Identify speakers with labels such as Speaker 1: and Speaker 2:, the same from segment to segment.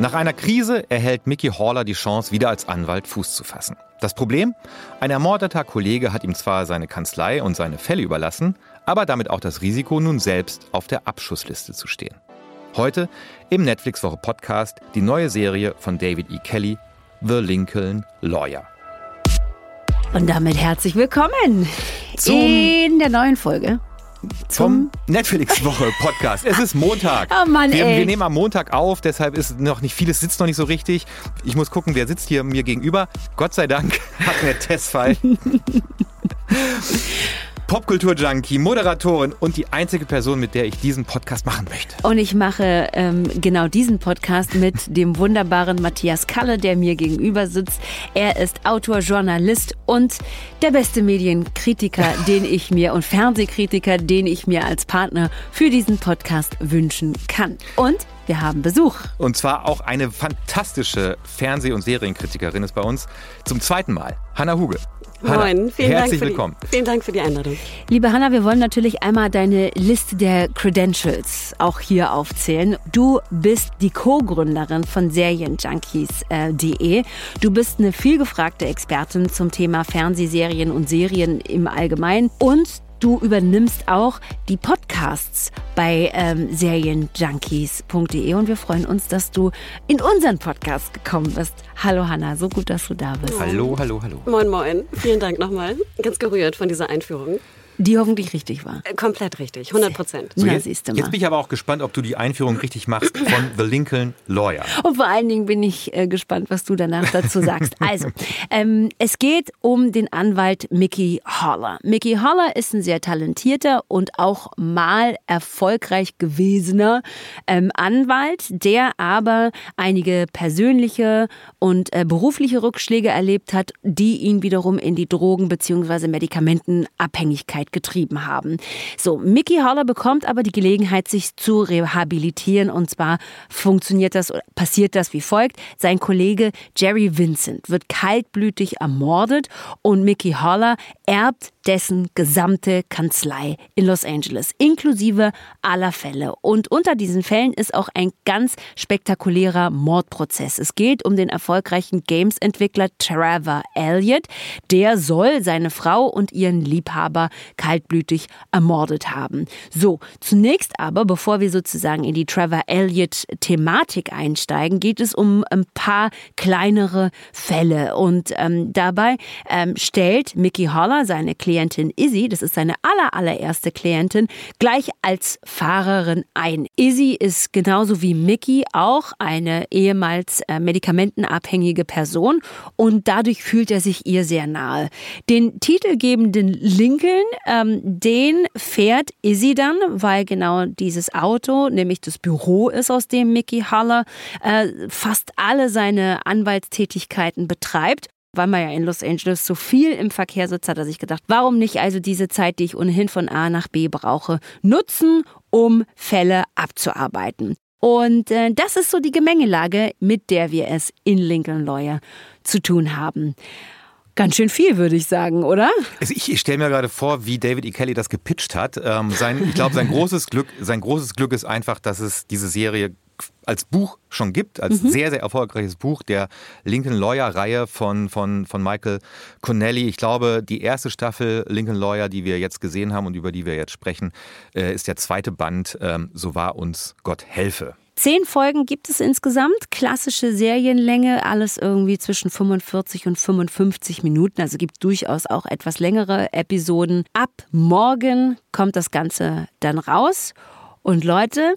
Speaker 1: Nach einer Krise erhält Mickey Haller die Chance, wieder als Anwalt Fuß zu fassen. Das Problem? Ein ermordeter Kollege hat ihm zwar seine Kanzlei und seine Fälle überlassen, aber damit auch das Risiko, nun selbst auf der Abschussliste zu stehen. Heute im Netflix-Woche-Podcast die neue Serie von David E. Kelly, The Lincoln Lawyer.
Speaker 2: Und damit herzlich willkommen Zum in der neuen Folge
Speaker 1: zum Netflix-Woche-Podcast. Es ist Montag.
Speaker 2: Oh Mann,
Speaker 1: wir, wir, nehmen am Montag auf, deshalb ist noch nicht vieles sitzt noch nicht so richtig. Ich muss gucken, wer sitzt hier mir gegenüber. Gott sei Dank hat mir Testfall. Popkultur-Junkie, Moderatorin und die einzige Person, mit der ich diesen Podcast machen möchte.
Speaker 2: Und ich mache ähm, genau diesen Podcast mit dem wunderbaren Matthias Kalle, der mir gegenüber sitzt. Er ist Autor, Journalist und der beste Medienkritiker, den ich mir und Fernsehkritiker, den ich mir als Partner für diesen Podcast wünschen kann. Und wir haben Besuch.
Speaker 1: Und zwar auch eine fantastische Fernseh- und Serienkritikerin ist bei uns. Zum zweiten Mal. Hanna Huge.
Speaker 3: Hanna, Moin, vielen
Speaker 1: herzlich
Speaker 3: Dank
Speaker 1: willkommen.
Speaker 3: Die, vielen Dank für die Einladung.
Speaker 2: Liebe Hanna, wir wollen natürlich einmal deine Liste der Credentials auch hier aufzählen. Du bist die Co-Gründerin von Serienjunkies.de. Du bist eine vielgefragte Expertin zum Thema Fernsehserien und Serien im Allgemeinen und Du übernimmst auch die Podcasts bei ähm, Serienjunkies.de und wir freuen uns, dass du in unseren Podcast gekommen bist. Hallo Hanna, so gut, dass du da bist.
Speaker 1: Hallo, hallo, hallo.
Speaker 3: Moin, moin. Vielen Dank nochmal. Ganz gerührt von dieser Einführung.
Speaker 2: Die hoffentlich richtig war.
Speaker 3: Äh, komplett richtig, 100 Prozent.
Speaker 1: So, jetzt, jetzt, bin ich aber auch gespannt, ob du die Einführung richtig machst von The Lincoln Lawyer.
Speaker 2: Und vor allen Dingen bin ich äh, gespannt, was du danach dazu sagst. Also, ähm, es geht um den Anwalt Mickey Holler. Mickey Holler ist ein sehr talentierter und auch mal erfolgreich gewesener ähm, Anwalt, der aber einige persönliche und äh, berufliche Rückschläge erlebt hat, die ihn wiederum in die Drogen- bzw. Medikamentenabhängigkeit getrieben haben. So, Mickey Holler bekommt aber die Gelegenheit, sich zu rehabilitieren und zwar funktioniert das, passiert das wie folgt. Sein Kollege Jerry Vincent wird kaltblütig ermordet und Mickey Holler erbt dessen gesamte Kanzlei in Los Angeles, inklusive aller Fälle. Und unter diesen Fällen ist auch ein ganz spektakulärer Mordprozess. Es geht um den erfolgreichen Games-Entwickler Trevor Elliott. Der soll seine Frau und ihren Liebhaber kaltblütig ermordet haben. So, zunächst aber, bevor wir sozusagen in die Trevor Elliott-Thematik einsteigen, geht es um ein paar kleinere Fälle. Und ähm, dabei ähm, stellt Mickey Holler seine Klientin Izzy, das ist seine aller, allererste Klientin, gleich als Fahrerin ein. Izzy ist genauso wie Mickey auch eine ehemals äh, medikamentenabhängige Person und dadurch fühlt er sich ihr sehr nahe. Den titelgebenden Lincoln ähm, den fährt Izzy dann, weil genau dieses Auto, nämlich das Büro ist, aus dem Mickey Haller äh, fast alle seine Anwaltstätigkeiten betreibt weil man ja in Los Angeles so viel im Verkehr sitzt, hat er sich gedacht, warum nicht also diese Zeit, die ich ohnehin von A nach B brauche, nutzen, um Fälle abzuarbeiten. Und äh, das ist so die Gemengelage, mit der wir es in Lincoln Lawyer zu tun haben. Ganz schön viel, würde ich sagen, oder?
Speaker 1: Also ich, ich stelle mir gerade vor, wie David E. Kelly das gepitcht hat. Ähm, sein, ich glaube, sein großes Glück, sein großes Glück ist einfach, dass es diese Serie als Buch schon gibt, als mhm. sehr, sehr erfolgreiches Buch, der Lincoln Lawyer-Reihe von, von, von Michael Connelly. Ich glaube, die erste Staffel Lincoln Lawyer, die wir jetzt gesehen haben und über die wir jetzt sprechen, äh, ist der zweite Band, ähm, So war uns Gott helfe.
Speaker 2: Zehn Folgen gibt es insgesamt, klassische Serienlänge, alles irgendwie zwischen 45 und 55 Minuten, also gibt durchaus auch etwas längere Episoden. Ab morgen kommt das Ganze dann raus. Und Leute,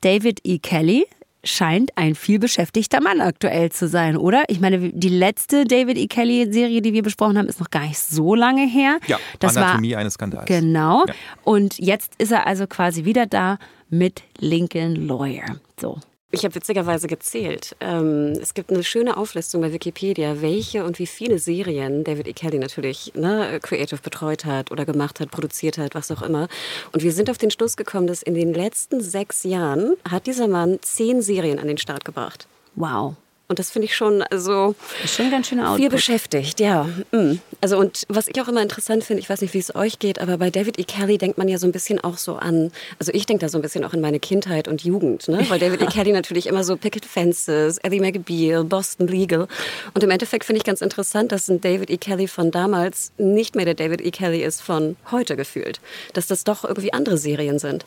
Speaker 2: David E. Kelly scheint ein viel beschäftigter Mann aktuell zu sein, oder? Ich meine, die letzte David E. Kelly-Serie, die wir besprochen haben, ist noch gar nicht so lange her.
Speaker 1: Ja, das Anatomie war, eines Skandals.
Speaker 2: Genau. Ja. Und jetzt ist er also quasi wieder da mit Lincoln Lawyer. So.
Speaker 3: Ich habe witzigerweise gezählt. Ähm, es gibt eine schöne Auflistung bei Wikipedia, welche und wie viele Serien David E. Kelly natürlich ne, creative betreut hat oder gemacht hat, produziert hat, was auch immer. Und wir sind auf den Schluss gekommen, dass in den letzten sechs Jahren hat dieser Mann zehn Serien an den Start gebracht.
Speaker 2: Wow.
Speaker 3: Und das finde ich schon, also
Speaker 2: schon ganz schön
Speaker 3: viel beschäftigt, ja. Mm. Also und was ich auch immer interessant finde, ich weiß nicht, wie es euch geht, aber bei David E. Kelly denkt man ja so ein bisschen auch so an, also ich denke da so ein bisschen auch in meine Kindheit und Jugend, ne? weil David E. Kelly natürlich immer so Picket Fences, Ellie McBeal, Boston Legal und im Endeffekt finde ich ganz interessant, dass ein David E. Kelly von damals nicht mehr der David E. Kelly ist von heute gefühlt, dass das doch irgendwie andere Serien sind.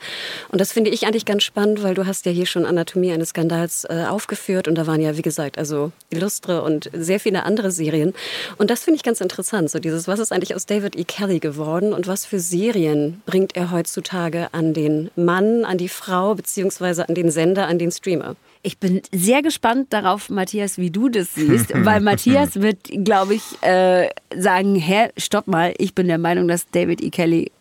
Speaker 3: Und das finde ich eigentlich ganz spannend, weil du hast ja hier schon Anatomie eines Skandals äh, aufgeführt und da waren ja, wie gesagt, also Illustre und sehr viele andere Serien. Und das finde ich ganz interessant, so dieses, was ist eigentlich aus David E. Kelly geworden und was für Serien bringt er heutzutage an den Mann, an die Frau, beziehungsweise an den Sender, an den Streamer?
Speaker 2: Ich bin sehr gespannt darauf, Matthias, wie du das siehst, weil Matthias wird, glaube ich, äh, sagen, hä, stopp mal, ich bin der Meinung, dass David E. Kelly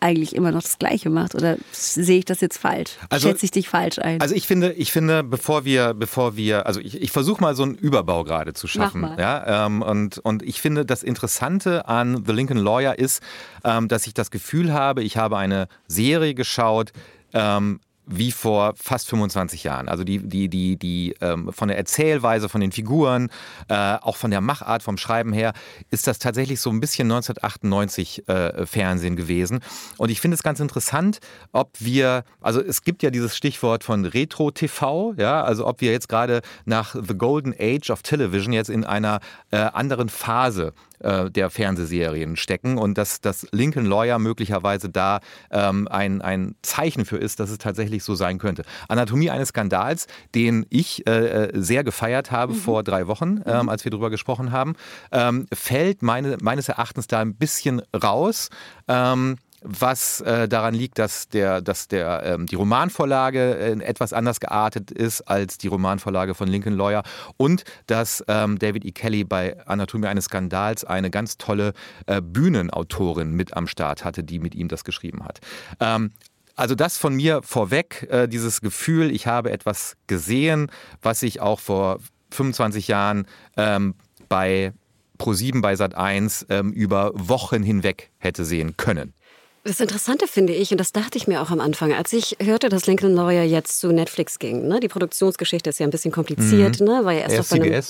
Speaker 2: eigentlich immer noch das Gleiche macht oder sehe ich das jetzt falsch? Also, Schätze ich dich falsch ein?
Speaker 1: Also ich finde, ich finde, bevor wir, bevor wir, also ich, ich versuche mal so einen Überbau gerade zu schaffen. Mach mal. Ja, ähm, und, und ich finde, das Interessante an The Lincoln Lawyer ist, ähm, dass ich das Gefühl habe, ich habe eine Serie geschaut, ähm, wie vor fast 25 Jahren. Also die, die, die, die ähm, von der Erzählweise, von den Figuren, äh, auch von der Machart, vom Schreiben her, ist das tatsächlich so ein bisschen 1998 äh, Fernsehen gewesen. Und ich finde es ganz interessant, ob wir, also es gibt ja dieses Stichwort von Retro-TV, ja, also ob wir jetzt gerade nach The Golden Age of Television jetzt in einer äh, anderen Phase äh, der Fernsehserien stecken und dass das Lincoln Lawyer möglicherweise da ähm, ein, ein Zeichen für ist, dass es tatsächlich so sein könnte. Anatomie eines Skandals, den ich äh, äh sehr gefeiert habe mhm. vor drei Wochen, ähm, mhm. als wir darüber gesprochen haben, ähm, fällt meine, meines Erachtens da ein bisschen raus. Ähm, was äh, daran liegt, dass, der, dass der, ähm, die Romanvorlage äh, etwas anders geartet ist als die Romanvorlage von Lincoln Lawyer und dass ähm, David E. Kelly bei Anatomie eines Skandals eine ganz tolle äh, Bühnenautorin mit am Start hatte, die mit ihm das geschrieben hat. Ähm, also das von mir vorweg, äh, dieses Gefühl, ich habe etwas gesehen, was ich auch vor 25 Jahren ähm, bei Pro7 bei Sat1 ähm, über Wochen hinweg hätte sehen können.
Speaker 3: Das Interessante finde ich, und das dachte ich mir auch am Anfang, als ich hörte, dass Lincoln Lawyer jetzt zu Netflix ging. Ne? Die Produktionsgeschichte ist ja ein bisschen kompliziert, mhm. ne? war ja erst, erst auf einem,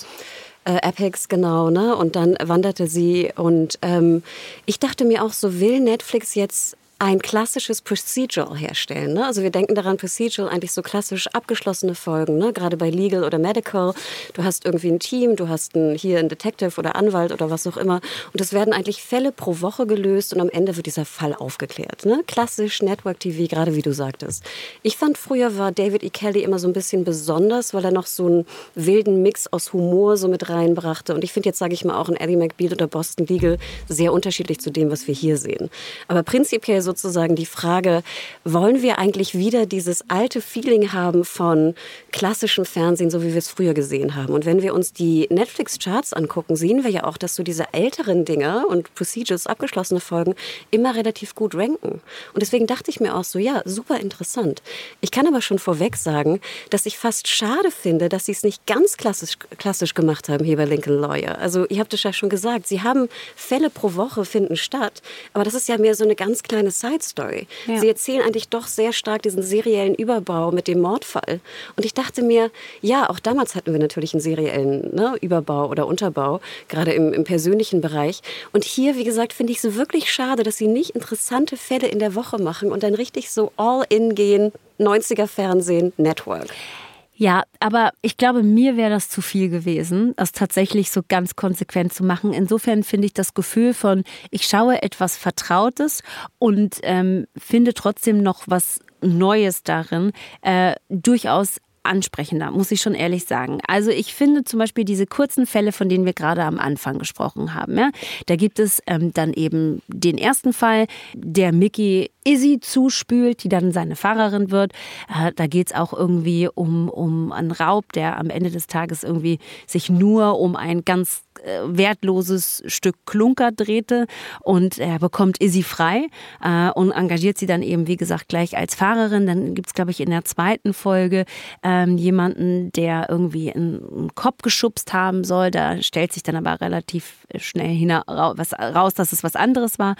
Speaker 3: äh, Epics, genau, ne? Und dann wanderte sie und ähm, ich dachte mir auch, so will Netflix jetzt ein klassisches Procedural herstellen. Ne? Also wir denken daran, Procedural eigentlich so klassisch abgeschlossene Folgen, ne? gerade bei Legal oder Medical. Du hast irgendwie ein Team, du hast ein, hier einen Detective oder Anwalt oder was auch immer. Und es werden eigentlich Fälle pro Woche gelöst und am Ende wird dieser Fall aufgeklärt. Ne? Klassisch Network TV, gerade wie du sagtest. Ich fand früher war David E. Kelly immer so ein bisschen besonders, weil er noch so einen wilden Mix aus Humor so mit reinbrachte. Und ich finde jetzt, sage ich mal, auch in Eddie McBeal oder Boston Legal sehr unterschiedlich zu dem, was wir hier sehen. Aber prinzipiell so sozusagen die Frage, wollen wir eigentlich wieder dieses alte Feeling haben von klassischem Fernsehen, so wie wir es früher gesehen haben? Und wenn wir uns die Netflix-Charts angucken, sehen wir ja auch, dass so diese älteren Dinge und Procedures, abgeschlossene Folgen, immer relativ gut ranken. Und deswegen dachte ich mir auch so, ja, super interessant. Ich kann aber schon vorweg sagen, dass ich fast schade finde, dass sie es nicht ganz klassisch, klassisch gemacht haben hier bei Lincoln Lawyer. Also ihr habt es ja schon gesagt, sie haben Fälle pro Woche finden statt, aber das ist ja mehr so eine ganz kleine Side Story. Ja. Sie erzählen eigentlich doch sehr stark diesen seriellen Überbau mit dem Mordfall. Und ich dachte mir, ja, auch damals hatten wir natürlich einen seriellen ne, Überbau oder Unterbau, gerade im, im persönlichen Bereich. Und hier, wie gesagt, finde ich es wirklich schade, dass sie nicht interessante Fälle in der Woche machen und dann richtig so all in gehen, 90er Fernsehen, Network.
Speaker 2: Ja, aber ich glaube, mir wäre das zu viel gewesen, das tatsächlich so ganz konsequent zu machen. Insofern finde ich das Gefühl von, ich schaue etwas Vertrautes und ähm, finde trotzdem noch was Neues darin, äh, durchaus ansprechender, muss ich schon ehrlich sagen. Also ich finde zum Beispiel diese kurzen Fälle, von denen wir gerade am Anfang gesprochen haben, ja, da gibt es ähm, dann eben den ersten Fall, der Mickey Izzy zuspült, die dann seine Fahrerin wird. Äh, da geht es auch irgendwie um, um einen Raub, der am Ende des Tages irgendwie sich nur um ein ganz äh, wertloses Stück Klunker drehte und er bekommt Izzy frei äh, und engagiert sie dann eben, wie gesagt, gleich als Fahrerin. Dann gibt es, glaube ich, in der zweiten Folge ähm, jemanden, der irgendwie einen Kopf geschubst haben soll. Da stellt sich dann aber relativ schnell hinaus, raus, dass es was anderes war.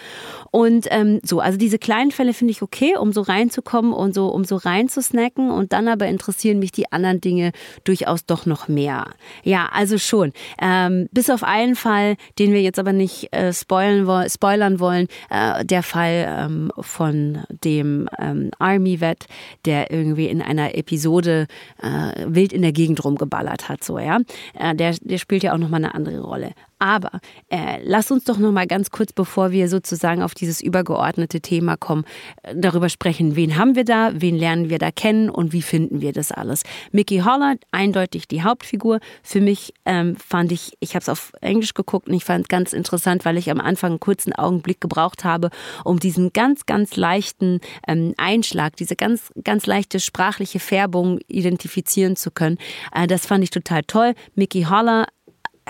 Speaker 2: Und ähm, so, also diese kleinen Fälle finde ich okay, um so reinzukommen und so, um so reinzusnacken. Und dann aber interessieren mich die anderen Dinge durchaus doch noch mehr. Ja, also schon. Ähm, bis auf einen Fall, den wir jetzt aber nicht äh, spoilern, spoilern wollen, äh, der Fall ähm, von dem ähm, Army-Vet, der irgendwie in einer Episode äh, wild in der Gegend rumgeballert hat, so, ja. Äh, der, der spielt ja auch nochmal eine andere Rolle. Aber äh, lass uns doch noch mal ganz kurz, bevor wir sozusagen auf dieses übergeordnete Thema kommen, äh, darüber sprechen. Wen haben wir da? Wen lernen wir da kennen? Und wie finden wir das alles? Mickey Hollard, eindeutig die Hauptfigur. Für mich ähm, fand ich, ich habe es auf Englisch geguckt und ich fand es ganz interessant, weil ich am Anfang einen kurzen Augenblick gebraucht habe, um diesen ganz, ganz leichten ähm, Einschlag, diese ganz, ganz leichte sprachliche Färbung identifizieren zu können. Äh, das fand ich total toll. Mickey Holler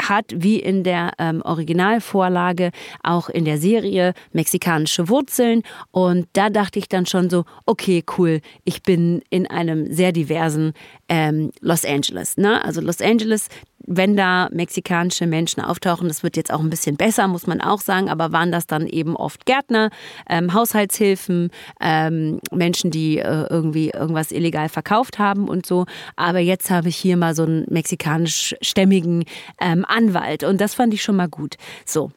Speaker 2: hat wie in der ähm, Originalvorlage auch in der Serie mexikanische Wurzeln. Und da dachte ich dann schon so, okay, cool, ich bin in einem sehr diversen ähm, Los Angeles. Ne? Also Los Angeles, wenn da mexikanische Menschen auftauchen, das wird jetzt auch ein bisschen besser, muss man auch sagen, aber waren das dann eben oft Gärtner, ähm, Haushaltshilfen, ähm, Menschen, die äh, irgendwie irgendwas illegal verkauft haben und so. Aber jetzt habe ich hier mal so einen mexikanisch-stämmigen ähm, Anwalt und das fand ich schon mal gut. So.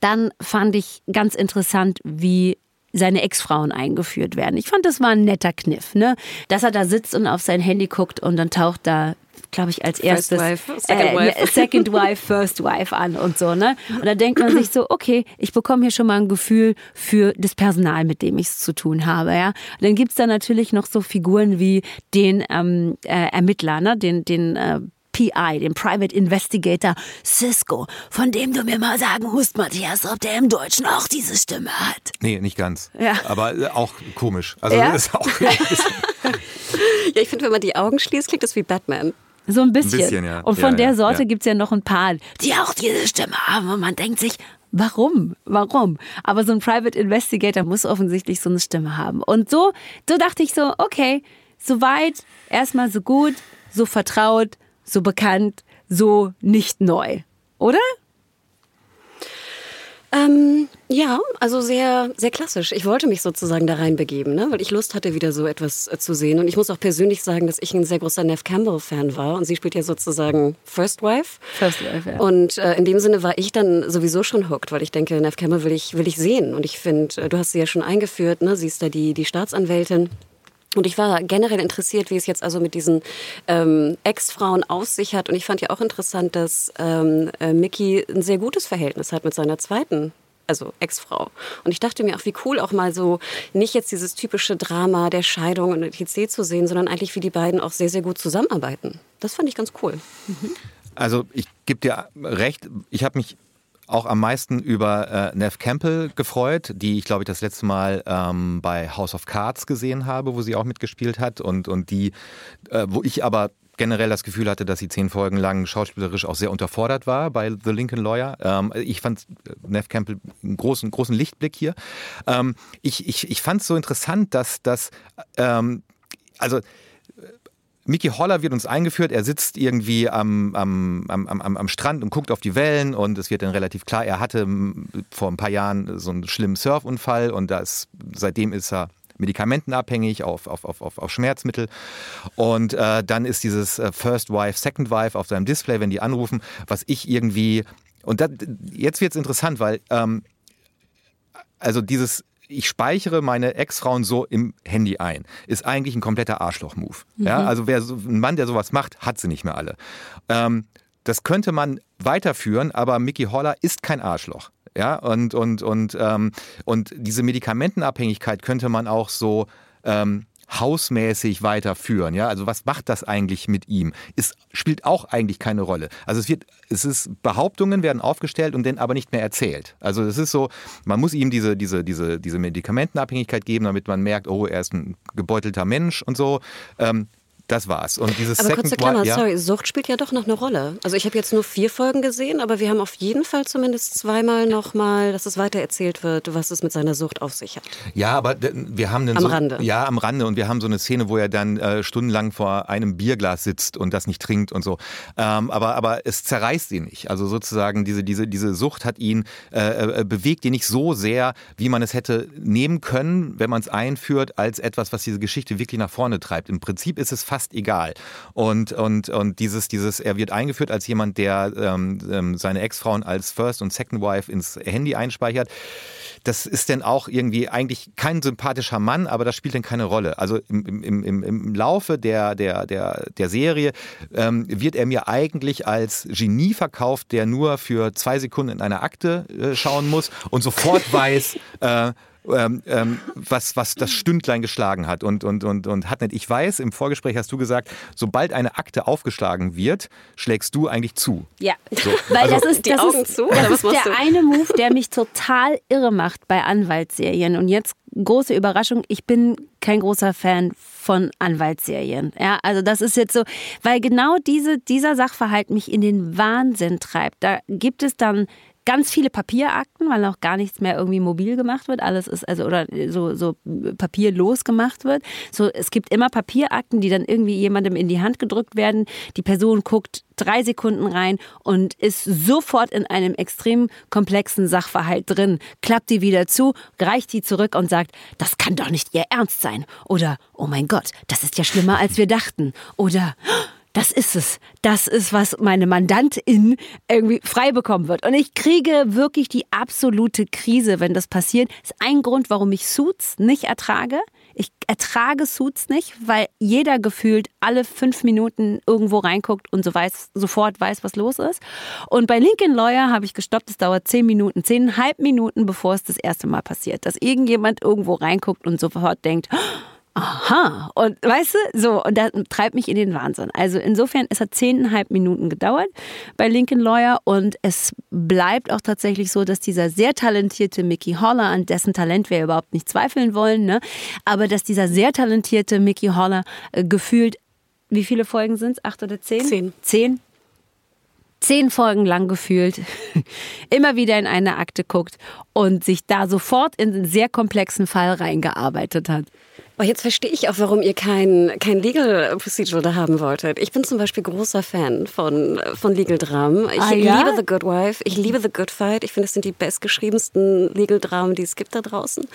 Speaker 2: Dann fand ich ganz interessant, wie seine Ex-Frauen eingeführt werden. Ich fand, das war ein netter Kniff, ne? Dass er da sitzt und auf sein Handy guckt und dann taucht da glaube ich, als erstes
Speaker 3: wife, second, äh, wife.
Speaker 2: second Wife, First Wife an und so, ne? Und da denkt man sich so, okay, ich bekomme hier schon mal ein Gefühl für das Personal, mit dem ich es zu tun habe, ja. Und dann gibt's da natürlich noch so Figuren wie den ähm, äh, Ermittler, ne? Den, den äh, PI, dem Private Investigator Cisco, von dem du mir mal sagen musst, Matthias, ob der im Deutschen auch diese Stimme hat.
Speaker 1: Nee, nicht ganz.
Speaker 2: Ja.
Speaker 1: Aber äh, auch komisch. Also
Speaker 2: Ja?
Speaker 1: ist auch
Speaker 3: Ja, ich finde, wenn man die Augen schließt, klingt das wie Batman.
Speaker 2: So ein bisschen.
Speaker 1: bisschen, ja.
Speaker 2: Und von
Speaker 1: Ja,
Speaker 2: der Sorte
Speaker 1: ja.
Speaker 2: gibt's ja noch ein paar, die auch diese Stimme haben. Und man denkt sich, warum? Warum? Aber so ein Private Investigator muss offensichtlich so eine Stimme haben. Und so, so dachte ich so, okay, so weit, erstmal so gut, so vertraut, so bekannt, so nicht neu. Oder?
Speaker 3: Ähm, ja, also sehr, sehr klassisch. Ich wollte mich sozusagen da reinbegeben, ne? weil ich Lust hatte, wieder so etwas äh, zu sehen. Und ich muss auch persönlich sagen, dass ich ein sehr großer Nev Campbell-Fan war. Und sie spielt ja sozusagen First Wife.
Speaker 2: First Wife, ja.
Speaker 3: Und äh, in dem Sinne war ich dann sowieso schon hooked, weil ich denke, Nev Campbell will ich, will ich sehen. Und ich finde, äh, du hast sie ja schon eingeführt, ne? sie ist da die, die Staatsanwältin. Und ich war generell interessiert, wie es jetzt also mit diesen ähm, Ex-Frauen aus sich hat. Und ich fand ja auch interessant, dass ähm, äh, Mickey ein sehr gutes Verhältnis hat mit seiner zweiten also Ex-Frau. Und ich dachte mir auch, wie cool auch mal so, nicht jetzt dieses typische Drama der Scheidung und etc. zu sehen, sondern eigentlich, wie die beiden auch sehr, sehr gut zusammenarbeiten. Das fand ich ganz cool.
Speaker 1: Also ich gebe dir recht, ich habe mich auch am meisten über äh, Nev Campbell gefreut, die ich glaube ich das letzte Mal ähm, bei House of Cards gesehen habe, wo sie auch mitgespielt hat und, und die, äh, wo ich aber generell das Gefühl hatte, dass sie zehn Folgen lang schauspielerisch auch sehr unterfordert war bei The Lincoln Lawyer. Ähm, ich fand Nev Campbell einen großen, großen Lichtblick hier. Ähm, ich ich, ich fand es so interessant, dass, dass ähm, also Mickey Holler wird uns eingeführt. Er sitzt irgendwie am, am, am, am, am Strand und guckt auf die Wellen und es wird dann relativ klar, er hatte m, vor ein paar Jahren so einen schlimmen Surfunfall und da ist, seitdem ist er medikamentenabhängig auf, auf, auf, auf, Schmerzmittel. Und äh, dann ist dieses äh, First Wife, Second Wife auf seinem Display, wenn die anrufen, was ich irgendwie. Und das, jetzt wird es interessant, weil ähm, also dieses ich speichere meine Ex-Frauen so im Handy ein, ist eigentlich ein kompletter Arschloch-Move. Ja, also wer so, ein Mann, der sowas macht, hat sie nicht mehr alle. Ähm, das könnte man weiterführen, aber Mickey Holler ist kein Arschloch. Ja, und, und, und, ähm, und diese Medikamentenabhängigkeit könnte man auch so ähm, hausmäßig weiterführen. Ja, also was macht das eigentlich mit ihm? Es spielt auch eigentlich keine Rolle. Also es wird, es ist Behauptungen werden aufgestellt und dann aber nicht mehr erzählt. Also es ist so, man muss ihm diese, diese, diese, diese Medikamentenabhängigkeit geben, damit man merkt, oh, er ist ein gebeutelter Mensch und so. Ähm, das war's. Und dieses
Speaker 3: aber
Speaker 1: Second
Speaker 3: kurze Klammer,
Speaker 1: ja.
Speaker 3: sorry, Sucht spielt ja doch noch eine Rolle. Also ich habe jetzt nur vier Folgen gesehen, aber wir haben auf jeden Fall zumindest zweimal nochmal, dass es weitererzählt wird, was es mit seiner Sucht auf sich hat.
Speaker 1: Ja, aber wir haben dann
Speaker 3: Am
Speaker 1: so,
Speaker 3: Rande.
Speaker 1: Ja, am Rande. Und wir haben so eine Szene, wo er dann äh, stundenlang vor einem Bierglas sitzt und das nicht trinkt und so. Ähm, aber, aber es zerreißt ihn nicht. Also sozusagen diese, diese, diese Sucht hat ihn, äh, äh, bewegt ihn nicht so sehr, wie man es hätte nehmen können, wenn man es einführt, als etwas, was diese Geschichte wirklich nach vorne treibt. Im Prinzip ist es fast egal. Und, und, und dieses, dieses, er wird eingeführt als jemand, der ähm, ähm, seine Ex-Frauen als First und Second Wife ins Handy einspeichert. Das ist dann auch irgendwie eigentlich kein sympathischer Mann, aber das spielt dann keine Rolle. Also im, im, im, im Laufe der, der, der, der Serie ähm, wird er mir eigentlich als Genie verkauft, der nur für zwei Sekunden in eine Akte äh, schauen muss und sofort weiß, äh, ähm, ähm, was, was das Stündlein geschlagen hat. Und, und, und, und hat nicht, ich weiß, im Vorgespräch hast du gesagt, sobald eine Akte aufgeschlagen wird, schlägst du eigentlich zu.
Speaker 2: Ja,
Speaker 1: So,
Speaker 2: weil
Speaker 1: also-
Speaker 2: das ist,
Speaker 3: Die
Speaker 2: das
Speaker 3: Augen
Speaker 2: ist,
Speaker 3: zu,
Speaker 2: das ist der
Speaker 3: du?
Speaker 2: eine Move, der mich total irre macht bei Anwaltsserien. Und jetzt große Überraschung, ich bin kein großer Fan von Anwaltsserien. Ja, also das ist jetzt so, weil genau diese, dieser Sachverhalt mich in den Wahnsinn treibt. Da gibt es dann ganz viele Papierakten, weil noch gar nichts mehr irgendwie mobil gemacht wird. Alles ist also oder so, so papierlos gemacht wird. So, es gibt immer Papierakten, die dann irgendwie jemandem in die Hand gedrückt werden. Die Person guckt drei Sekunden rein und ist sofort in einem extrem komplexen Sachverhalt drin, klappt die wieder zu, reicht die zurück und sagt, das kann doch nicht ihr Ernst sein. Oder, oh mein Gott, das ist ja schlimmer, als wir dachten. Oder, das ist es. Das ist, was meine Mandantin irgendwie frei bekommen wird. Und ich kriege wirklich die absolute Krise, wenn das passiert. Das ist ein Grund, warum ich Suits nicht ertrage. Ich ertrage Suits nicht, weil jeder gefühlt alle fünf Minuten irgendwo reinguckt und so weiß, sofort weiß, was los ist. Und bei Lincoln Lawyer habe ich gestoppt, es dauert zehn Minuten, zehneinhalb Minuten, bevor es das erste Mal passiert, dass irgendjemand irgendwo reinguckt und sofort denkt, Aha, und weißt du, so, und das treibt mich in den Wahnsinn. Also insofern, es hat zehneinhalb Minuten gedauert bei Lincoln Lawyer und es bleibt auch tatsächlich so, dass dieser sehr talentierte Mickey Holler, an dessen Talent wir überhaupt nicht zweifeln wollen, ne, aber dass dieser sehr talentierte Mickey Holler äh, gefühlt, wie viele Folgen sind es? Acht oder zehn?
Speaker 3: Zehn.
Speaker 2: Zehn? zehn Folgen lang gefühlt immer wieder in eine Akte guckt und sich da sofort in einen sehr komplexen Fall reingearbeitet hat.
Speaker 3: Aber jetzt verstehe ich auch, warum ihr kein, kein Legal Procedural da haben wolltet. Ich bin zum Beispiel großer Fan von, von Legal Dramen. Ich
Speaker 2: Ah, ja?
Speaker 3: liebe The Good Wife, ich liebe The Good Fight. Ich finde, es sind die bestgeschriebensten Legal Dramen, die es gibt da draußen.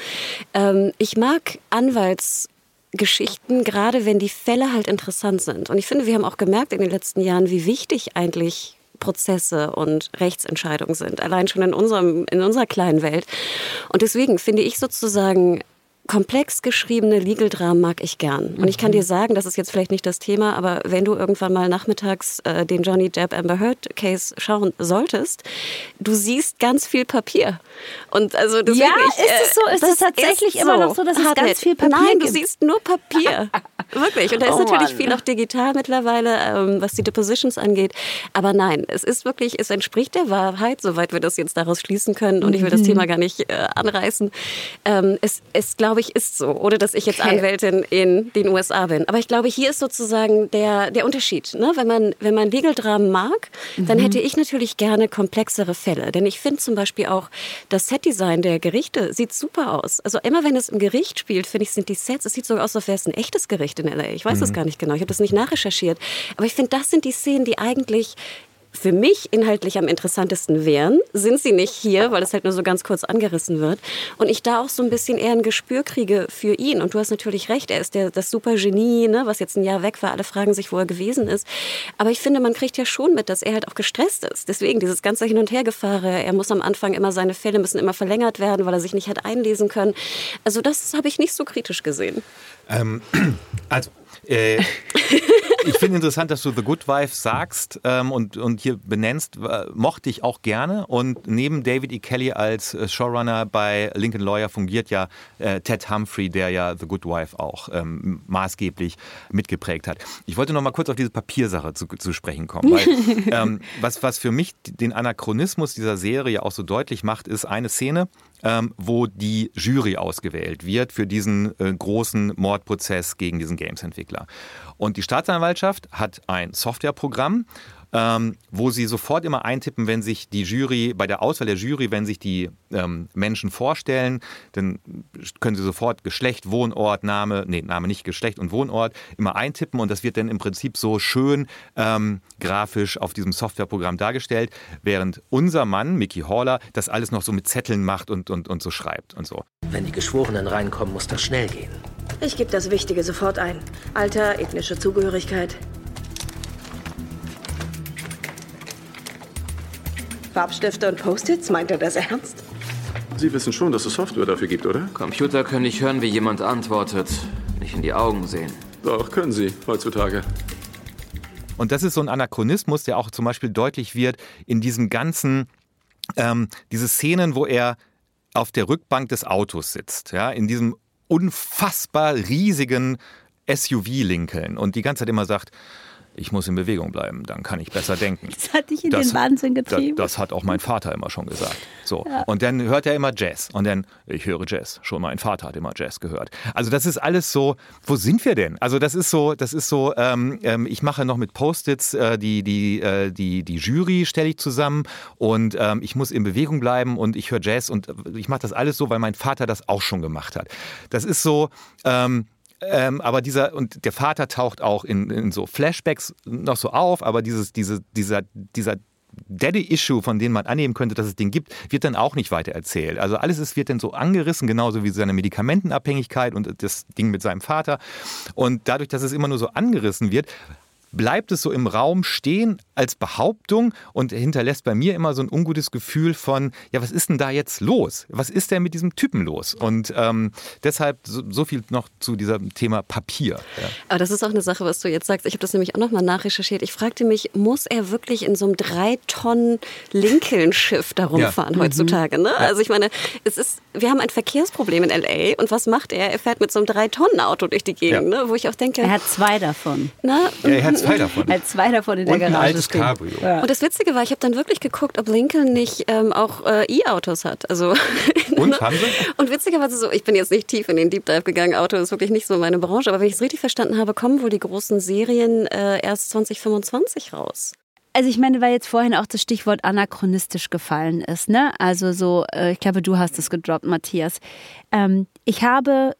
Speaker 3: Ähm, ich mag Anwaltsgeschichten, gerade wenn die Fälle halt interessant sind. Und ich finde, wir haben auch gemerkt in den letzten Jahren, wie wichtig eigentlich Prozesse und Rechtsentscheidungen sind. Allein schon in, unserem, in unserer kleinen Welt. Und deswegen finde ich sozusagen komplex geschriebene Legal-Dramen mag ich gern. Und ich kann dir sagen, das ist jetzt vielleicht nicht das Thema, aber wenn du irgendwann mal nachmittags äh, den Johnny Depp Amber Heard Case schauen solltest, du siehst ganz viel Papier. Und also deswegen,
Speaker 2: Ja,
Speaker 3: ich,
Speaker 2: ist es so? Ist es tatsächlich
Speaker 3: ist
Speaker 2: immer noch so, dass es
Speaker 3: Hartnett.
Speaker 2: ganz viel Papier
Speaker 3: Nein, du
Speaker 2: gibt?
Speaker 3: siehst nur Papier. Wirklich. Und da ist
Speaker 2: Oh
Speaker 3: natürlich viel auch digital mittlerweile, ähm, was die Depositions angeht. Aber nein, es ist wirklich, es entspricht der Wahrheit, soweit wir das jetzt daraus schließen können. Und ich will das
Speaker 2: Mhm.
Speaker 3: Thema gar nicht äh, anreißen. Ähm, es, es glaube ich, ist so. Ohne dass ich jetzt
Speaker 2: Okay.
Speaker 3: Anwältin in den USA bin. Aber ich glaube, hier ist sozusagen der, der Unterschied. Ne? Wenn man, wenn man Legal Dramen mag, dann hätte ich natürlich gerne komplexere Fälle. Denn ich finde zum Beispiel auch, das Setdesign der Gerichte sieht super aus. Also immer wenn es im Gericht spielt, finde ich, sind die Sets, es sieht so aus, als wäre es ein echtes Gericht in L.A. Ich weiß das gar nicht genau. Ich habe das nicht nachrecherchiert. Aber ich finde, das sind die Szenen, die eigentlich für mich inhaltlich am interessantesten wären, sind sie nicht hier, weil es halt nur so ganz kurz angerissen wird. Und ich da auch so ein bisschen eher ein Gespür kriege für ihn. Und du hast natürlich recht, er ist der, das super Genie, ne, was jetzt ein Jahr weg war. Alle fragen sich, wo er gewesen ist. Aber ich finde, man kriegt ja schon mit, dass er halt auch gestresst ist. Deswegen dieses ganze Hin- und Hergefahre. Er muss am Anfang immer, seine Fälle müssen immer verlängert werden, weil er sich nicht hat einlesen können. Also das habe ich nicht so kritisch gesehen.
Speaker 1: Ähm, also, äh, ich finde interessant, dass du The Good Wife sagst ähm, und, und hier benennst, äh, mochte ich auch gerne. Und neben David E. Kelly als äh, Showrunner bei Lincoln Lawyer fungiert ja äh, Ted Humphrey, der ja The Good Wife auch ähm, maßgeblich mitgeprägt hat. Ich wollte noch mal kurz auf diese Papiersache zu, zu sprechen kommen, weil ähm, was, was für mich den Anachronismus dieser Serie auch so deutlich macht, ist eine Szene, ähm, wo die Jury ausgewählt wird für diesen äh, großen Mordprozess gegen diesen Games-Entwickler. Und die Staatsanwaltschaft hat ein Softwareprogramm, ähm, wo sie sofort immer eintippen, wenn sich die Jury, bei der Auswahl der Jury, wenn sich die ähm, Menschen vorstellen, dann können sie sofort Geschlecht, Wohnort, Name, nee, Name nicht Geschlecht und Wohnort immer eintippen und das wird dann im Prinzip so schön ähm, grafisch auf diesem Softwareprogramm dargestellt, während unser Mann, Mickey Haller, das alles noch so mit Zetteln macht und, und, und so schreibt und so.
Speaker 4: Wenn die Geschworenen reinkommen, muss das schnell gehen.
Speaker 5: Ich gebe das Wichtige sofort ein. Alter, ethnische Zugehörigkeit. Farbstifte und Post-its? Meint er das ernst?
Speaker 6: Sie wissen schon, dass es Software dafür gibt, oder?
Speaker 7: Computer können nicht hören, wie jemand antwortet. Nicht in die Augen sehen.
Speaker 6: Doch, können sie, heutzutage.
Speaker 1: Und das ist so ein Anachronismus, der auch zum Beispiel deutlich wird in diesem ganzen, ähm, diese Szenen, wo er auf der Rückbank des Autos sitzt, ja, in diesem unfassbar riesigen SUV Lincoln und die ganze Zeit immer sagt, ich muss in Bewegung bleiben, dann kann ich besser denken.
Speaker 2: Das hat dich in das, den Wahnsinn getrieben.
Speaker 1: Das, das, hat auch mein Vater immer schon gesagt. So. Ja. Und dann hört er immer Jazz. Und dann, ich höre Jazz. Schon mein Vater hat immer Jazz gehört. Also das ist alles so, wo sind wir denn? Also das ist so, das ist so, ähm, ähm ich mache noch mit Post-its äh, die, die, äh, die, die Jury stelle ich zusammen und ähm, ich muss in Bewegung bleiben und ich höre Jazz und ich mache das alles so, weil mein Vater das auch schon gemacht hat. Das ist so, ähm, ähm, aber dieser, und der Vater taucht auch in, in so Flashbacks noch so auf, aber dieses, diese, dieser, dieser Daddy-Issue, von dem man annehmen könnte, dass es den gibt, wird dann auch nicht weiter erzählt. Also alles ist, wird dann so angerissen, genauso wie seine Medikamentenabhängigkeit und das Ding mit seinem Vater. Und dadurch, dass es immer nur so angerissen wird, bleibt es so im Raum stehen als Behauptung und hinterlässt bei mir immer so ein ungutes Gefühl von, ja, was ist denn da jetzt los? Was ist denn mit diesem Typen los? Und ähm, deshalb so, so, viel noch zu diesem Thema Papier. Ja.
Speaker 3: Aber das ist auch eine Sache, was du jetzt sagst. Ich habe das nämlich auch nochmal nachrecherchiert. Ich fragte mich, muss er wirklich in so einem drei Tonnen Lincoln-Schiff da rumfahren ja. heutzutage? Ne? Also ich meine, es ist, wir haben ein Verkehrsproblem in L.A. und was macht er? Er fährt mit so einem drei Tonnen Auto durch die Gegend, ne? wo ich auch denke...
Speaker 2: Er hat zwei davon.
Speaker 3: Na,
Speaker 1: ja, er hat zwei davon.
Speaker 2: Er hat zwei davon in der
Speaker 1: und
Speaker 2: Garage
Speaker 1: altes Cabrio.
Speaker 3: Ja. Und das Witzige war, ich habe dann wirklich geguckt, ob Lincoln nicht ähm, auch äh, E-Autos hat. Also,
Speaker 1: und haben sie?
Speaker 3: Und witzigerweise so, ich bin jetzt nicht tief in den Deep Dive gegangen, Auto ist wirklich nicht so meine Branche, aber wenn ich es richtig verstanden habe, kommen wohl die großen Serien äh, erst 2025 raus.
Speaker 2: Also ich meine, weil jetzt vorhin auch das Stichwort anachronistisch gefallen ist, ne? Also so, äh, ich glaube, du hast es gedroppt, Matthias. Ähm, ich habe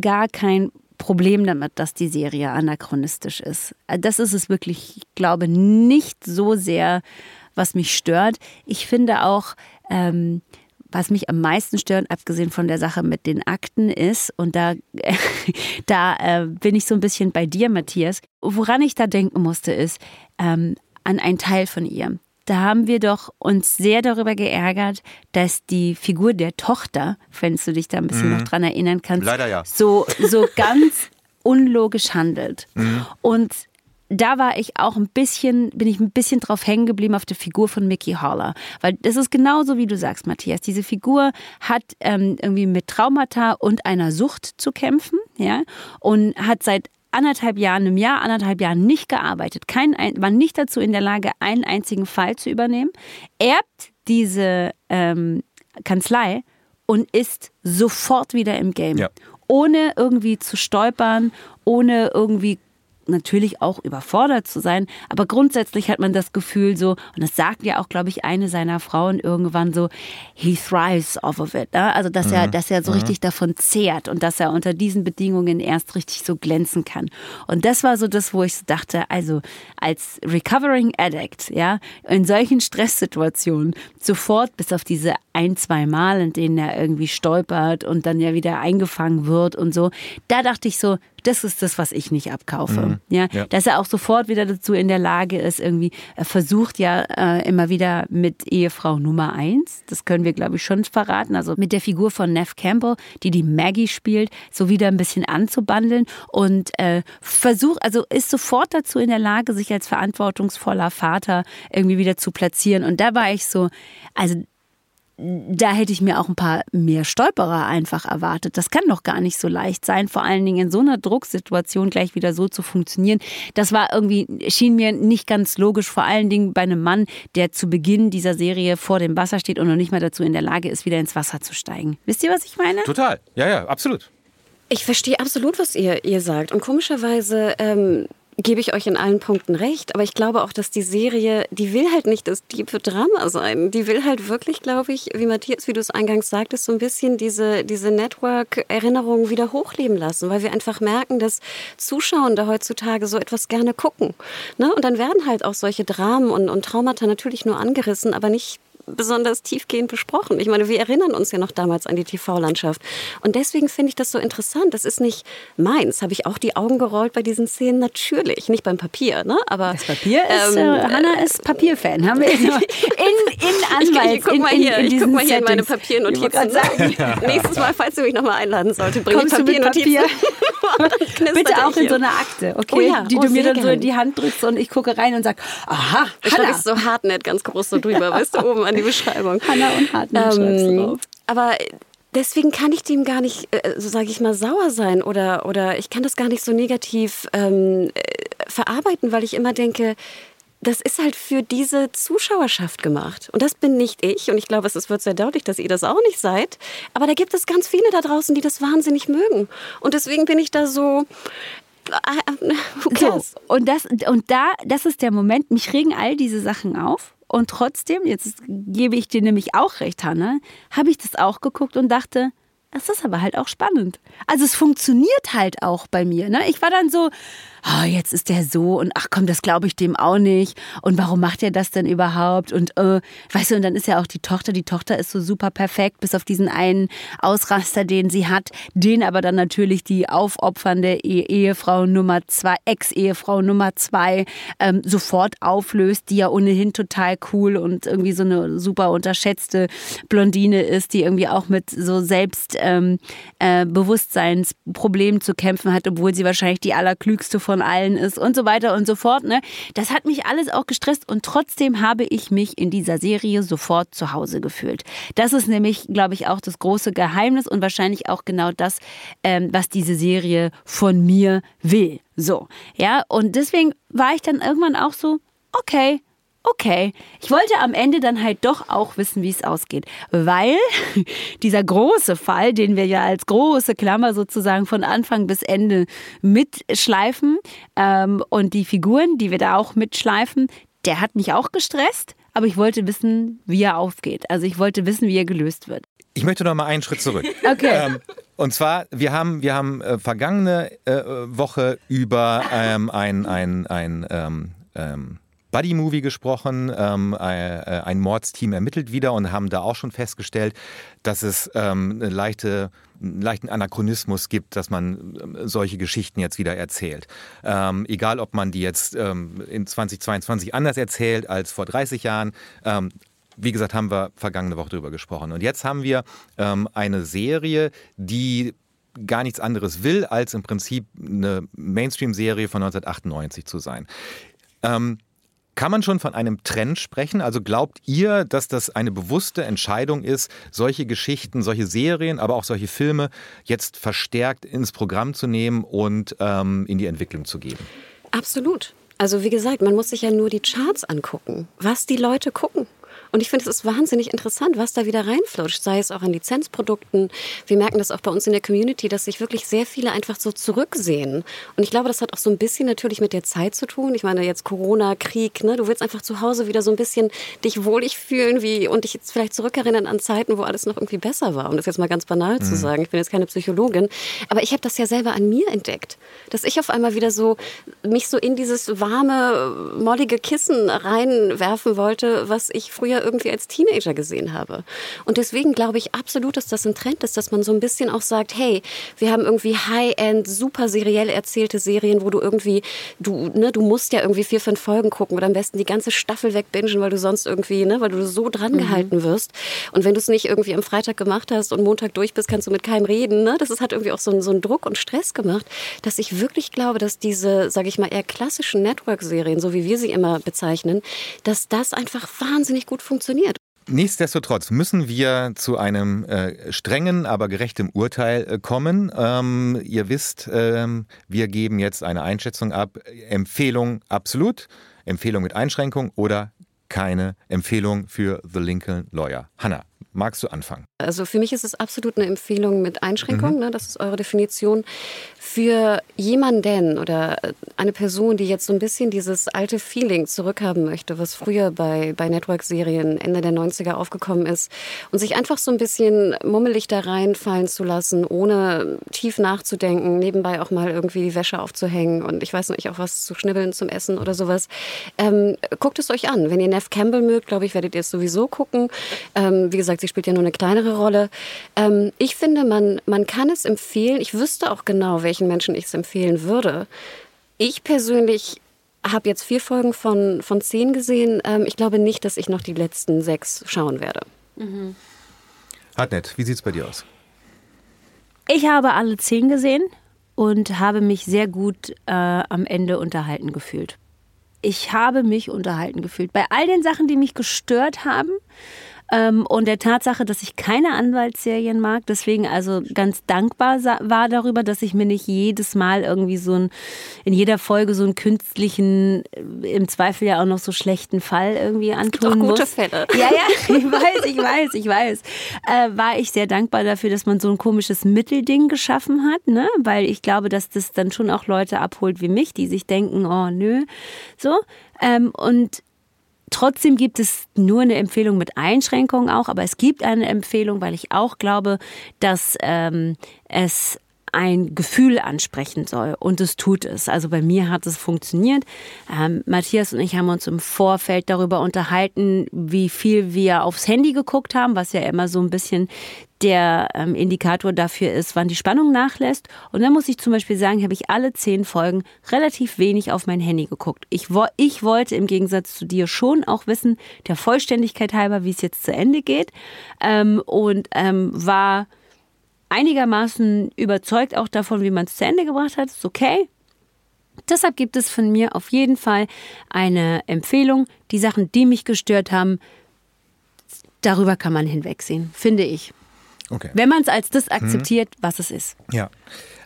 Speaker 2: gar kein Problem damit, dass die Serie anachronistisch ist. Das ist es wirklich, ich glaube, nicht so sehr, was mich stört. Ich finde auch, ähm, was mich am meisten stört, abgesehen von der Sache mit den Akten, ist, und da, da äh, bin ich so ein bisschen bei dir, Matthias, woran ich da denken musste, ist ähm, an einen Teil von ihr da haben wir doch uns sehr darüber geärgert, dass die Figur der Tochter, wenn du dich da ein bisschen mhm. noch dran erinnern kannst,
Speaker 1: ja.
Speaker 2: so, so ganz unlogisch handelt. Mhm. Und da war ich auch ein bisschen, bin ich ein bisschen drauf hängen geblieben auf der Figur von Mickey Haller. Weil das ist genauso, wie du sagst, Matthias. Diese Figur hat ähm, irgendwie mit Traumata und einer Sucht zu kämpfen, ja, und hat seit anderthalb Jahren, einem Jahr, anderthalb Jahren nicht gearbeitet, kein, war nicht dazu in der Lage, einen einzigen Fall zu übernehmen, erbt diese ähm, Kanzlei und ist sofort wieder im Game. Ja. Ohne irgendwie zu stolpern, ohne irgendwie natürlich auch überfordert zu sein, aber grundsätzlich hat man das Gefühl so, und das sagt ja auch, glaube ich, eine seiner Frauen irgendwann so, he thrives off of it. Ne? Also, dass mhm. er, dass er so mhm. richtig davon zehrt und dass er unter diesen Bedingungen erst richtig so glänzen kann. Und das war so das, wo ich so dachte, also als recovering addict, ja, in solchen Stresssituationen sofort bis auf diese ein, zwei Mal, in denen er irgendwie stolpert und dann ja wieder eingefangen wird und so, da dachte ich so, das ist das, was ich nicht abkaufe.
Speaker 1: Mhm.
Speaker 2: Ja?
Speaker 1: Ja.
Speaker 2: Dass er auch sofort wieder dazu in der Lage ist, irgendwie, er versucht ja äh, immer wieder mit Ehefrau Nummer eins, das können wir, glaube ich, schon verraten, also mit der Figur von Neff Campbell, die die Maggie spielt, so wieder ein bisschen anzubandeln und äh, versucht, also ist sofort dazu in der Lage, sich als verantwortungsvoller Vater irgendwie wieder zu platzieren. Und da war ich so, also da hätte ich mir auch ein paar mehr Stolperer einfach erwartet. Das kann doch gar nicht so leicht sein, vor allen Dingen in so einer Drucksituation gleich wieder so zu funktionieren. Das war irgendwie, schien mir nicht ganz logisch, vor allen Dingen bei einem Mann, der zu Beginn dieser Serie vor dem Wasser steht und noch nicht mal dazu in der Lage ist, wieder ins Wasser zu steigen. Wisst ihr, was ich meine?
Speaker 1: Total. Ja, ja, absolut.
Speaker 3: Ich verstehe absolut, was ihr, ihr sagt. Und komischerweise ähm, gebe ich euch in allen Punkten recht. Aber ich glaube auch, dass die Serie, die will halt nicht das tiefe Drama sein. Die will halt wirklich, glaube ich, wie Matthias, wie du es eingangs sagtest, so ein bisschen diese, diese Network-Erinnerungen wieder hochleben lassen. Weil wir einfach merken, dass Zuschauende heutzutage so etwas gerne gucken. Ne? Und dann werden halt auch solche Dramen und, und Traumata natürlich nur angerissen, aber nicht besonders tiefgehend besprochen. Ich meine, wir erinnern uns ja noch damals an die TV-Landschaft. Und deswegen finde ich das so interessant. Das ist nicht meins. Habe ich auch die Augen gerollt bei diesen Szenen? Natürlich. Nicht beim Papier, ne? Aber
Speaker 2: Das Papier ist,
Speaker 3: ähm,
Speaker 2: äh, Hanna ist Papierfan, haben wir in, in, in
Speaker 3: ich,
Speaker 2: Anwalt.
Speaker 3: ich guck
Speaker 2: in,
Speaker 3: mal
Speaker 2: in,
Speaker 3: hier,
Speaker 2: in
Speaker 3: ich guck mal hier in meine. Papiernotizen.
Speaker 2: Ich sagen,
Speaker 3: Nächstes Mal, falls du mich nochmal einladen sollte, bring
Speaker 2: Kommst
Speaker 3: ich Papiernotizen.
Speaker 2: Papier? Bitte auch in so einer Akte, okay?
Speaker 3: Oh ja,
Speaker 2: die
Speaker 3: oh,
Speaker 2: du mir dann so in
Speaker 3: gern.
Speaker 2: die Hand drückst und ich gucke rein und sag, aha,
Speaker 3: Ich
Speaker 2: Hanna.
Speaker 3: schreibe so Hartnett ganz groß so drüber, weißt du, oben an die Beschreibung.
Speaker 2: Hanna und schreibst du drauf.
Speaker 3: aber deswegen kann ich dem gar nicht, äh, so sage ich mal, sauer sein oder, oder ich kann das gar nicht so negativ ähm, äh, verarbeiten, weil ich immer denke, das ist halt für diese Zuschauerschaft gemacht. Und das bin nicht ich. Und ich glaube, es wird sehr deutlich, dass ihr das auch nicht seid. Aber da gibt es ganz viele da draußen, die das wahnsinnig mögen. Und deswegen bin ich da so. äh,
Speaker 2: So, und das, und da, das ist der Moment, mich regen all diese Sachen auf. Und trotzdem, jetzt gebe ich dir nämlich auch recht, Hanna, habe ich das auch geguckt und dachte, das ist aber halt auch spannend. Also es funktioniert halt auch bei mir. Ne? Ich war dann so, oh, jetzt ist der so und ach komm, das glaube ich dem auch nicht. Und warum macht er das denn überhaupt? Und äh, weißt du, und dann ist ja auch die Tochter, die Tochter ist so super perfekt, bis auf diesen einen Ausraster, den sie hat, den aber dann natürlich die aufopfernde E- Ehefrau Nummer zwei, Ex-Ehefrau Nummer zwei ähm, sofort auflöst, die ja ohnehin total cool und irgendwie so eine super unterschätzte Blondine ist, die irgendwie auch mit so selbst ähm, äh, zu kämpfen hat, obwohl sie wahrscheinlich die allerklügste von allen ist und so weiter und so fort. Ne? Das hat mich alles auch gestresst und trotzdem habe ich mich in dieser Serie sofort zu Hause gefühlt. Das ist nämlich, glaube ich, auch das große Geheimnis und wahrscheinlich auch genau das, ähm, was diese Serie von mir will. So, ja, und deswegen war ich dann irgendwann auch so, okay, okay. Ich wollte am Ende dann halt doch auch wissen, wie es ausgeht. Weil dieser große Fall, den wir ja als große Klammer sozusagen von Anfang bis Ende mitschleifen ähm, und die Figuren, die wir da auch mitschleifen, der hat mich auch gestresst. Aber ich wollte wissen, wie er aufgeht. Also ich wollte wissen, wie er gelöst wird.
Speaker 1: Ich möchte noch mal einen Schritt zurück.
Speaker 2: Okay.
Speaker 1: Ähm, und zwar, wir haben, wir haben äh, vergangene äh, Woche über ähm, ein, ein, ein ähm, ähm, Buddy-Movie gesprochen. Ähm, äh, äh, ein Mordsteam ermittelt wieder und haben da auch schon festgestellt, dass es ähm, eine leichte, einen leichten Anachronismus gibt, dass man ähm, solche Geschichten jetzt wieder erzählt. Ähm, egal, ob man die jetzt ähm, in 2022 anders erzählt als vor 30 Jahren. Ähm, wie gesagt, haben wir vergangene Woche drüber gesprochen. Und jetzt haben wir ähm, eine Serie, die gar nichts anderes will, als im Prinzip eine Mainstream-Serie von 1998 zu sein. Kann man schon von einem Trend sprechen? Also glaubt ihr, dass das eine bewusste Entscheidung ist, solche Geschichten, solche Serien, aber auch solche Filme jetzt verstärkt ins Programm zu nehmen und ähm, in die Entwicklung zu geben?
Speaker 3: Absolut. Also wie gesagt, man muss sich ja nur die Charts angucken, was die Leute gucken. Und ich finde, es ist wahnsinnig interessant, was da wieder reinflutscht, sei es auch an Lizenzprodukten. Wir merken das auch bei uns in der Community, dass sich wirklich sehr viele einfach so zurücksehen. Und ich glaube, das hat auch so ein bisschen natürlich mit der Zeit zu tun. Ich meine, jetzt Corona, Krieg, ne? du willst einfach zu Hause wieder so ein bisschen dich wohlig fühlen wie, und dich jetzt vielleicht zurückerinnern an Zeiten, wo alles noch irgendwie besser war. Um das jetzt mal ganz banal zu sagen. Ich bin jetzt keine Psychologin. Aber ich habe das ja selber an mir entdeckt, dass ich auf einmal wieder so mich so in dieses warme, mollige Kissen reinwerfen wollte, was ich früher irgendwie als Teenager gesehen habe. Und deswegen glaube ich absolut, dass das ein Trend ist, dass man so ein bisschen auch sagt, hey, wir haben irgendwie High-End, super seriell erzählte Serien, wo du irgendwie, du, ne, du musst ja irgendwie vier, fünf Folgen gucken oder am besten die ganze Staffel wegbingen, weil du sonst irgendwie, ne, weil du so dran mhm. gehalten wirst. Und wenn du es nicht irgendwie am Freitag gemacht hast und Montag durch bist, kannst du mit keinem reden. Ne? Das ist, hat irgendwie auch so, so einen Druck und Stress gemacht, dass ich wirklich glaube, dass diese, sage ich mal, eher klassischen Network-Serien, so wie wir sie immer bezeichnen, dass das einfach wahnsinnig gut funktioniert.
Speaker 1: Nichtsdestotrotz müssen wir zu einem äh, strengen, aber gerechtem Urteil äh, kommen. Ähm, ihr wisst, ähm, wir geben jetzt eine Einschätzung ab. Empfehlung absolut, Empfehlung mit Einschränkung oder keine Empfehlung für The Lincoln Lawyer. Hannah, magst du anfangen?
Speaker 3: Also für mich ist es absolut eine Empfehlung mit Einschränkung, mhm. ne? das ist eure Definition. Für jemanden oder eine Person, die jetzt so ein bisschen dieses alte Feeling zurückhaben möchte, was früher bei, bei Network-Serien Ende der 90er aufgekommen ist und sich einfach so ein bisschen mummelig da reinfallen zu lassen, ohne tief nachzudenken, nebenbei auch mal irgendwie die Wäsche aufzuhängen und ich weiß nicht, auch was zu schnibbeln zum Essen oder sowas. Ähm, guckt es euch an. Wenn ihr Neff Campbell mögt, glaube ich, werdet ihr es sowieso gucken. Ähm, wie gesagt, sie spielt ja nur eine kleinere Rolle. Ähm, ich finde, man, man kann es empfehlen. Ich wüsste auch genau, welchen Menschen ich es empfehlen würde. Ich persönlich habe jetzt vier Folgen von, von zehn gesehen. Ähm, ich glaube nicht, dass ich noch die letzten sechs schauen werde.
Speaker 1: Mhm. Hartnett, wie sieht es bei dir aus?
Speaker 2: Ich habe alle zehn gesehen und habe mich sehr gut äh, am Ende unterhalten gefühlt. Ich habe mich unterhalten gefühlt. Bei all den Sachen, die mich gestört haben, ähm, und der Tatsache, dass ich keine Anwaltsserien mag, deswegen also ganz dankbar war darüber, dass ich mir nicht jedes Mal irgendwie so ein, in jeder Folge so einen künstlichen, äh, im Zweifel ja auch noch so schlechten Fall irgendwie antun es gibt auch
Speaker 3: gute
Speaker 2: muss.
Speaker 3: Fälle.
Speaker 2: Ja, ja, ich weiß, ich weiß, ich weiß. Äh, war ich sehr dankbar dafür, dass man so ein komisches Mittelding geschaffen hat, ne? Weil ich glaube, dass das dann schon auch Leute abholt wie mich, die sich denken, oh nö, so. Ähm, und Trotzdem gibt es nur eine Empfehlung mit Einschränkungen auch, aber es gibt eine Empfehlung, weil ich auch glaube, dass ähm, es ein Gefühl ansprechen soll. Und es tut es. Also bei mir hat es funktioniert. Ähm, Matthias und ich haben uns im Vorfeld darüber unterhalten, wie viel wir aufs Handy geguckt haben, was ja immer so ein bisschen der ähm, Indikator dafür ist, wann die Spannung nachlässt. Und dann muss ich zum Beispiel sagen, habe ich alle zehn Folgen relativ wenig auf mein Handy geguckt. Ich, wo, ich wollte im Gegensatz zu dir schon auch wissen, der Vollständigkeit halber, wie es jetzt zu Ende geht. Ähm, und ähm, war einigermaßen überzeugt auch davon, wie man es zu Ende gebracht hat. Ist okay. Deshalb gibt es von mir auf jeden Fall eine Empfehlung. Die Sachen, die mich gestört haben, darüber kann man hinwegsehen, finde ich. Okay. Wenn man es als das akzeptiert, hm. was es ist.
Speaker 1: Ja.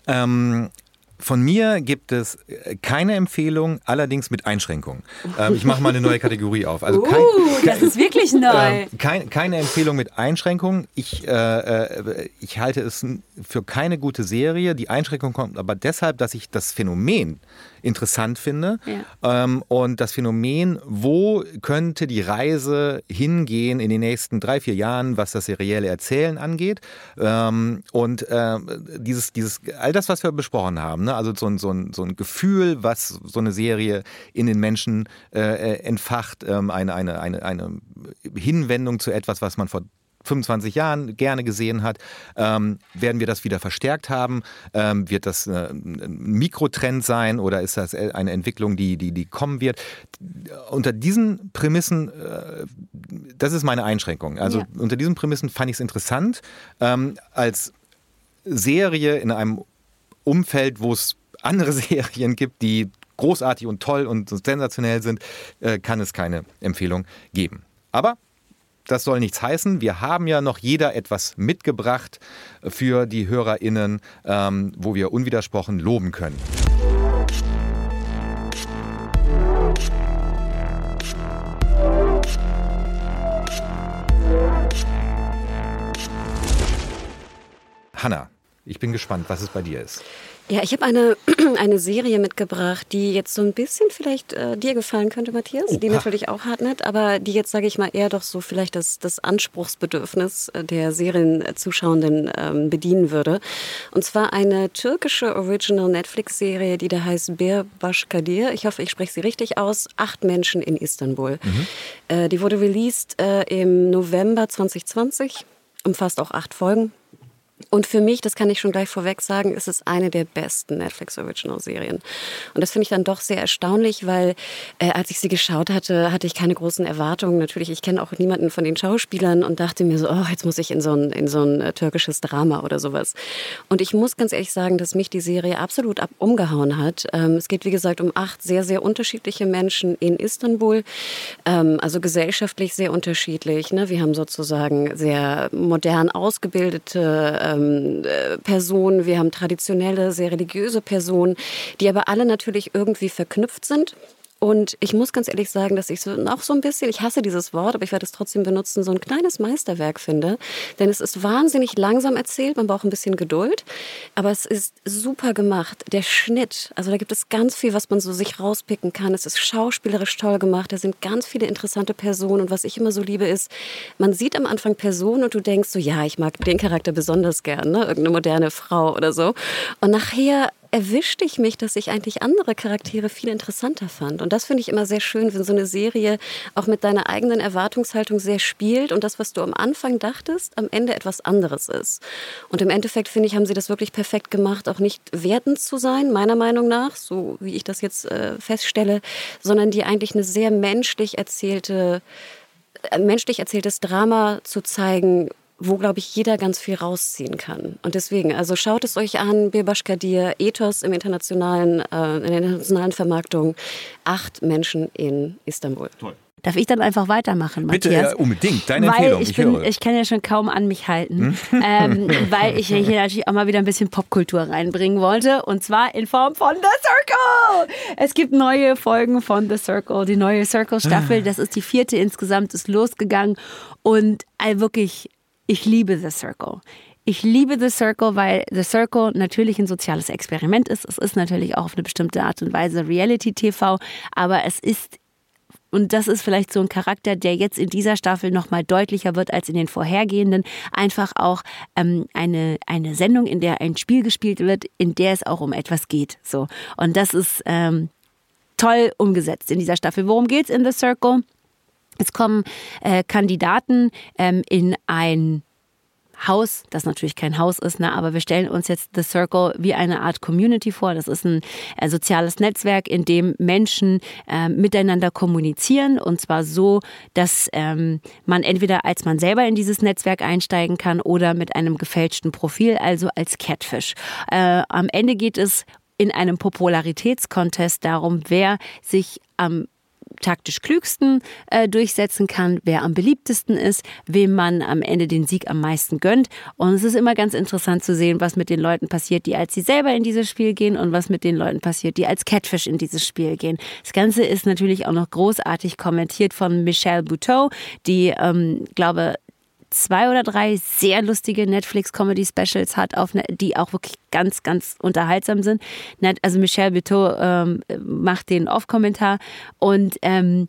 Speaker 1: Ähm, von mir gibt es äh, keine Empfehlung, allerdings mit Einschränkungen. Ähm, ich mache mal eine neue Kategorie auf.
Speaker 2: Also kein, uh, das ist wirklich neu.
Speaker 1: Ähm, kein, keine Empfehlung mit Einschränkungen. Ich, äh, äh, ich halte es für keine gute Serie. Die Einschränkung kommt aber deshalb, dass ich das Phänomen interessant finde. Ja. Ähm, und das Phänomen, wo könnte die Reise hingehen in den nächsten drei, vier Jahren, was das serielle Erzählen angeht. Ähm, und äh, dieses, dieses, all das, was wir besprochen haben, ne? also so ein, so, ein, so ein Gefühl, was so eine Serie in den Menschen äh, äh entfacht, ähm, eine, eine, eine, eine Hinwendung zu etwas, was man vor 25 Jahren gerne gesehen hat, ähm, werden wir das wieder verstärkt haben? Ähm, wird das äh, ein Mikrotrend sein oder ist das eine Entwicklung, die, die, die kommen wird? Unter diesen Prämissen, äh, das ist meine Einschränkung. Also ja. unter diesen Prämissen fand ich es interessant, ähm, als Serie in einem Umfeld, wo es andere Serien gibt, die großartig und toll und sensationell sind, äh, kann es keine Empfehlung geben. Aber das soll nichts heißen. Wir haben ja noch jeder etwas mitgebracht für die HörerInnen, ähm, wo wir unwidersprochen loben können. Hanna, ich bin gespannt, was es bei dir ist.
Speaker 3: Ja, ich habe eine, eine Serie mitgebracht, die jetzt so ein bisschen vielleicht äh, dir gefallen könnte, Matthias, oh, die natürlich auch Hartnett, aber die jetzt, sage ich mal, eher doch so vielleicht das, das Anspruchsbedürfnis äh, der Serienzuschauenden ähm, bedienen würde. Und zwar eine türkische Original Netflix-Serie, die da heißt Bir Başkadir. Ich hoffe, ich spreche sie richtig aus. Acht Menschen in Istanbul. Mhm. Äh, die wurde released äh, im November 2020, umfasst auch acht Folgen. Und für mich, das kann ich schon gleich vorweg sagen, ist es eine der besten Netflix Original Serien. Und das finde ich dann doch sehr erstaunlich, weil äh, als ich sie geschaut hatte, hatte ich keine großen Erwartungen. Natürlich, ich kenne auch niemanden von den Schauspielern und dachte mir so, oh, jetzt muss ich in so ein, in so ein äh, türkisches Drama oder sowas. Und ich muss ganz ehrlich sagen, dass mich die Serie absolut ab umgehauen hat. Ähm, es geht, wie gesagt, um acht sehr, sehr unterschiedliche Menschen in Istanbul. Ähm, also gesellschaftlich sehr unterschiedlich. Ne? Wir haben sozusagen sehr modern ausgebildete ähm, äh, Personen, wir haben traditionelle, sehr religiöse Personen, die aber alle natürlich irgendwie verknüpft sind. Und ich muss ganz ehrlich sagen, dass ich so noch so ein bisschen, ich hasse dieses Wort, aber ich werde es trotzdem benutzen, so ein kleines Meisterwerk finde. Denn es ist wahnsinnig langsam erzählt, man braucht ein bisschen Geduld, aber es ist super gemacht. Der Schnitt, also da gibt es ganz viel, was man so sich rauspicken kann. Es ist schauspielerisch toll gemacht, da sind ganz viele interessante Personen. Und was ich immer so liebe, ist, man sieht am Anfang Personen und du denkst so, ja, ich mag den Charakter besonders gern, ne? irgendeine moderne Frau oder so. Und nachher erwischte ich mich, dass ich eigentlich andere Charaktere viel interessanter fand. Und das finde ich immer sehr schön, wenn so eine Serie auch mit deiner eigenen Erwartungshaltung sehr spielt und das, was du am Anfang dachtest, am Ende etwas anderes ist. Und im Endeffekt finde ich, haben sie das wirklich perfekt gemacht, auch nicht wertend zu sein, meiner Meinung nach, so wie ich das jetzt äh, feststelle, sondern die eigentlich eine sehr menschlich erzählte äh, menschlich erzähltes Drama zu zeigen, wo, glaube ich, jeder ganz viel rausziehen kann. Und deswegen, also schaut es euch an, Birbaschkadir, Ethos im internationalen, äh, in der internationalen Vermarktung, acht Menschen in Istanbul. Toll.
Speaker 2: Darf ich dann einfach weitermachen,
Speaker 1: Matthias? Bitte, ja, unbedingt. Deine
Speaker 2: weil
Speaker 1: Empfehlung.
Speaker 2: Ich, ich, bin, ich kann ja schon kaum an mich halten, hm? ähm, weil ich hier natürlich auch mal wieder ein bisschen Popkultur reinbringen wollte. Und zwar in Form von The Circle. Es gibt neue Folgen von The Circle. Die neue Circle-Staffel, ah. das ist die vierte insgesamt, ist losgegangen. Und all wirklich ich liebe The Circle. Ich liebe The Circle, weil The Circle natürlich ein soziales Experiment ist. Es ist natürlich auch auf eine bestimmte Art und Weise Reality-TV, aber es ist und das ist vielleicht so ein Charakter, der jetzt in dieser Staffel nochmal deutlicher wird als in den vorhergehenden. Einfach auch ähm, eine, eine Sendung, in der ein Spiel gespielt wird, in der es auch um etwas geht. So. Und das ist ähm, toll umgesetzt in dieser Staffel. Worum geht es in The Circle? Es kommen äh, Kandidaten ähm, in ein Haus, das natürlich kein Haus ist, ne, aber wir stellen uns jetzt The Circle wie eine Art Community vor. Das ist ein äh, soziales Netzwerk, in dem Menschen äh, miteinander kommunizieren und zwar so, dass ähm, man entweder als man selber in dieses Netzwerk einsteigen kann oder mit einem gefälschten Profil, also als Catfish. Äh, am Ende geht es in einem Popularitätskontest darum, wer sich am taktisch klügsten äh, durchsetzen kann, wer am beliebtesten ist, wem man am Ende den Sieg am meisten gönnt. Und es ist immer ganz interessant zu sehen, was mit den Leuten passiert, die als sie selber in dieses Spiel gehen und was mit den Leuten passiert, die als Catfish in dieses Spiel gehen. Das Ganze ist natürlich auch noch großartig kommentiert von Michelle Buteau, die, ähm, glaube zwei oder drei sehr lustige Netflix-Comedy-Specials hat, auf, ne, die auch wirklich ganz, ganz unterhaltsam sind. Also Michelle Beteau ähm, macht den Off-Kommentar und ähm,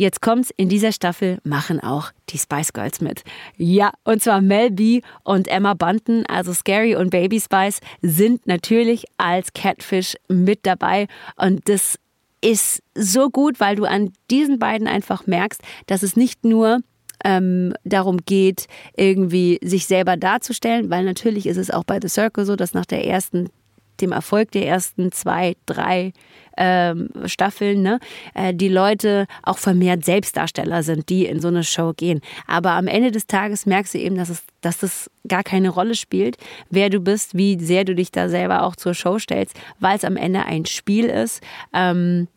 Speaker 2: Jetzt kommt's, in dieser Staffel machen auch die Spice Girls mit. Ja, und zwar Mel B und Emma Bunton, also Scary und Baby Spice, sind natürlich als Catfish mit dabei. Und das ist so gut, weil du an diesen beiden einfach merkst, dass es nicht nur ähm, darum geht, irgendwie sich selber darzustellen, weil natürlich ist es auch bei The Circle so, dass nach der ersten dem Erfolg der ersten zwei, drei ähm, Staffeln, ne, äh, die Leute auch vermehrt Selbstdarsteller sind, die in so eine Show gehen. Aber am Ende des Tages merkst du eben, dass es, dass das gar keine Rolle spielt, wer du bist, wie sehr du dich da selber auch zur Show stellst, weil es am Ende ein Spiel ist. Ähm,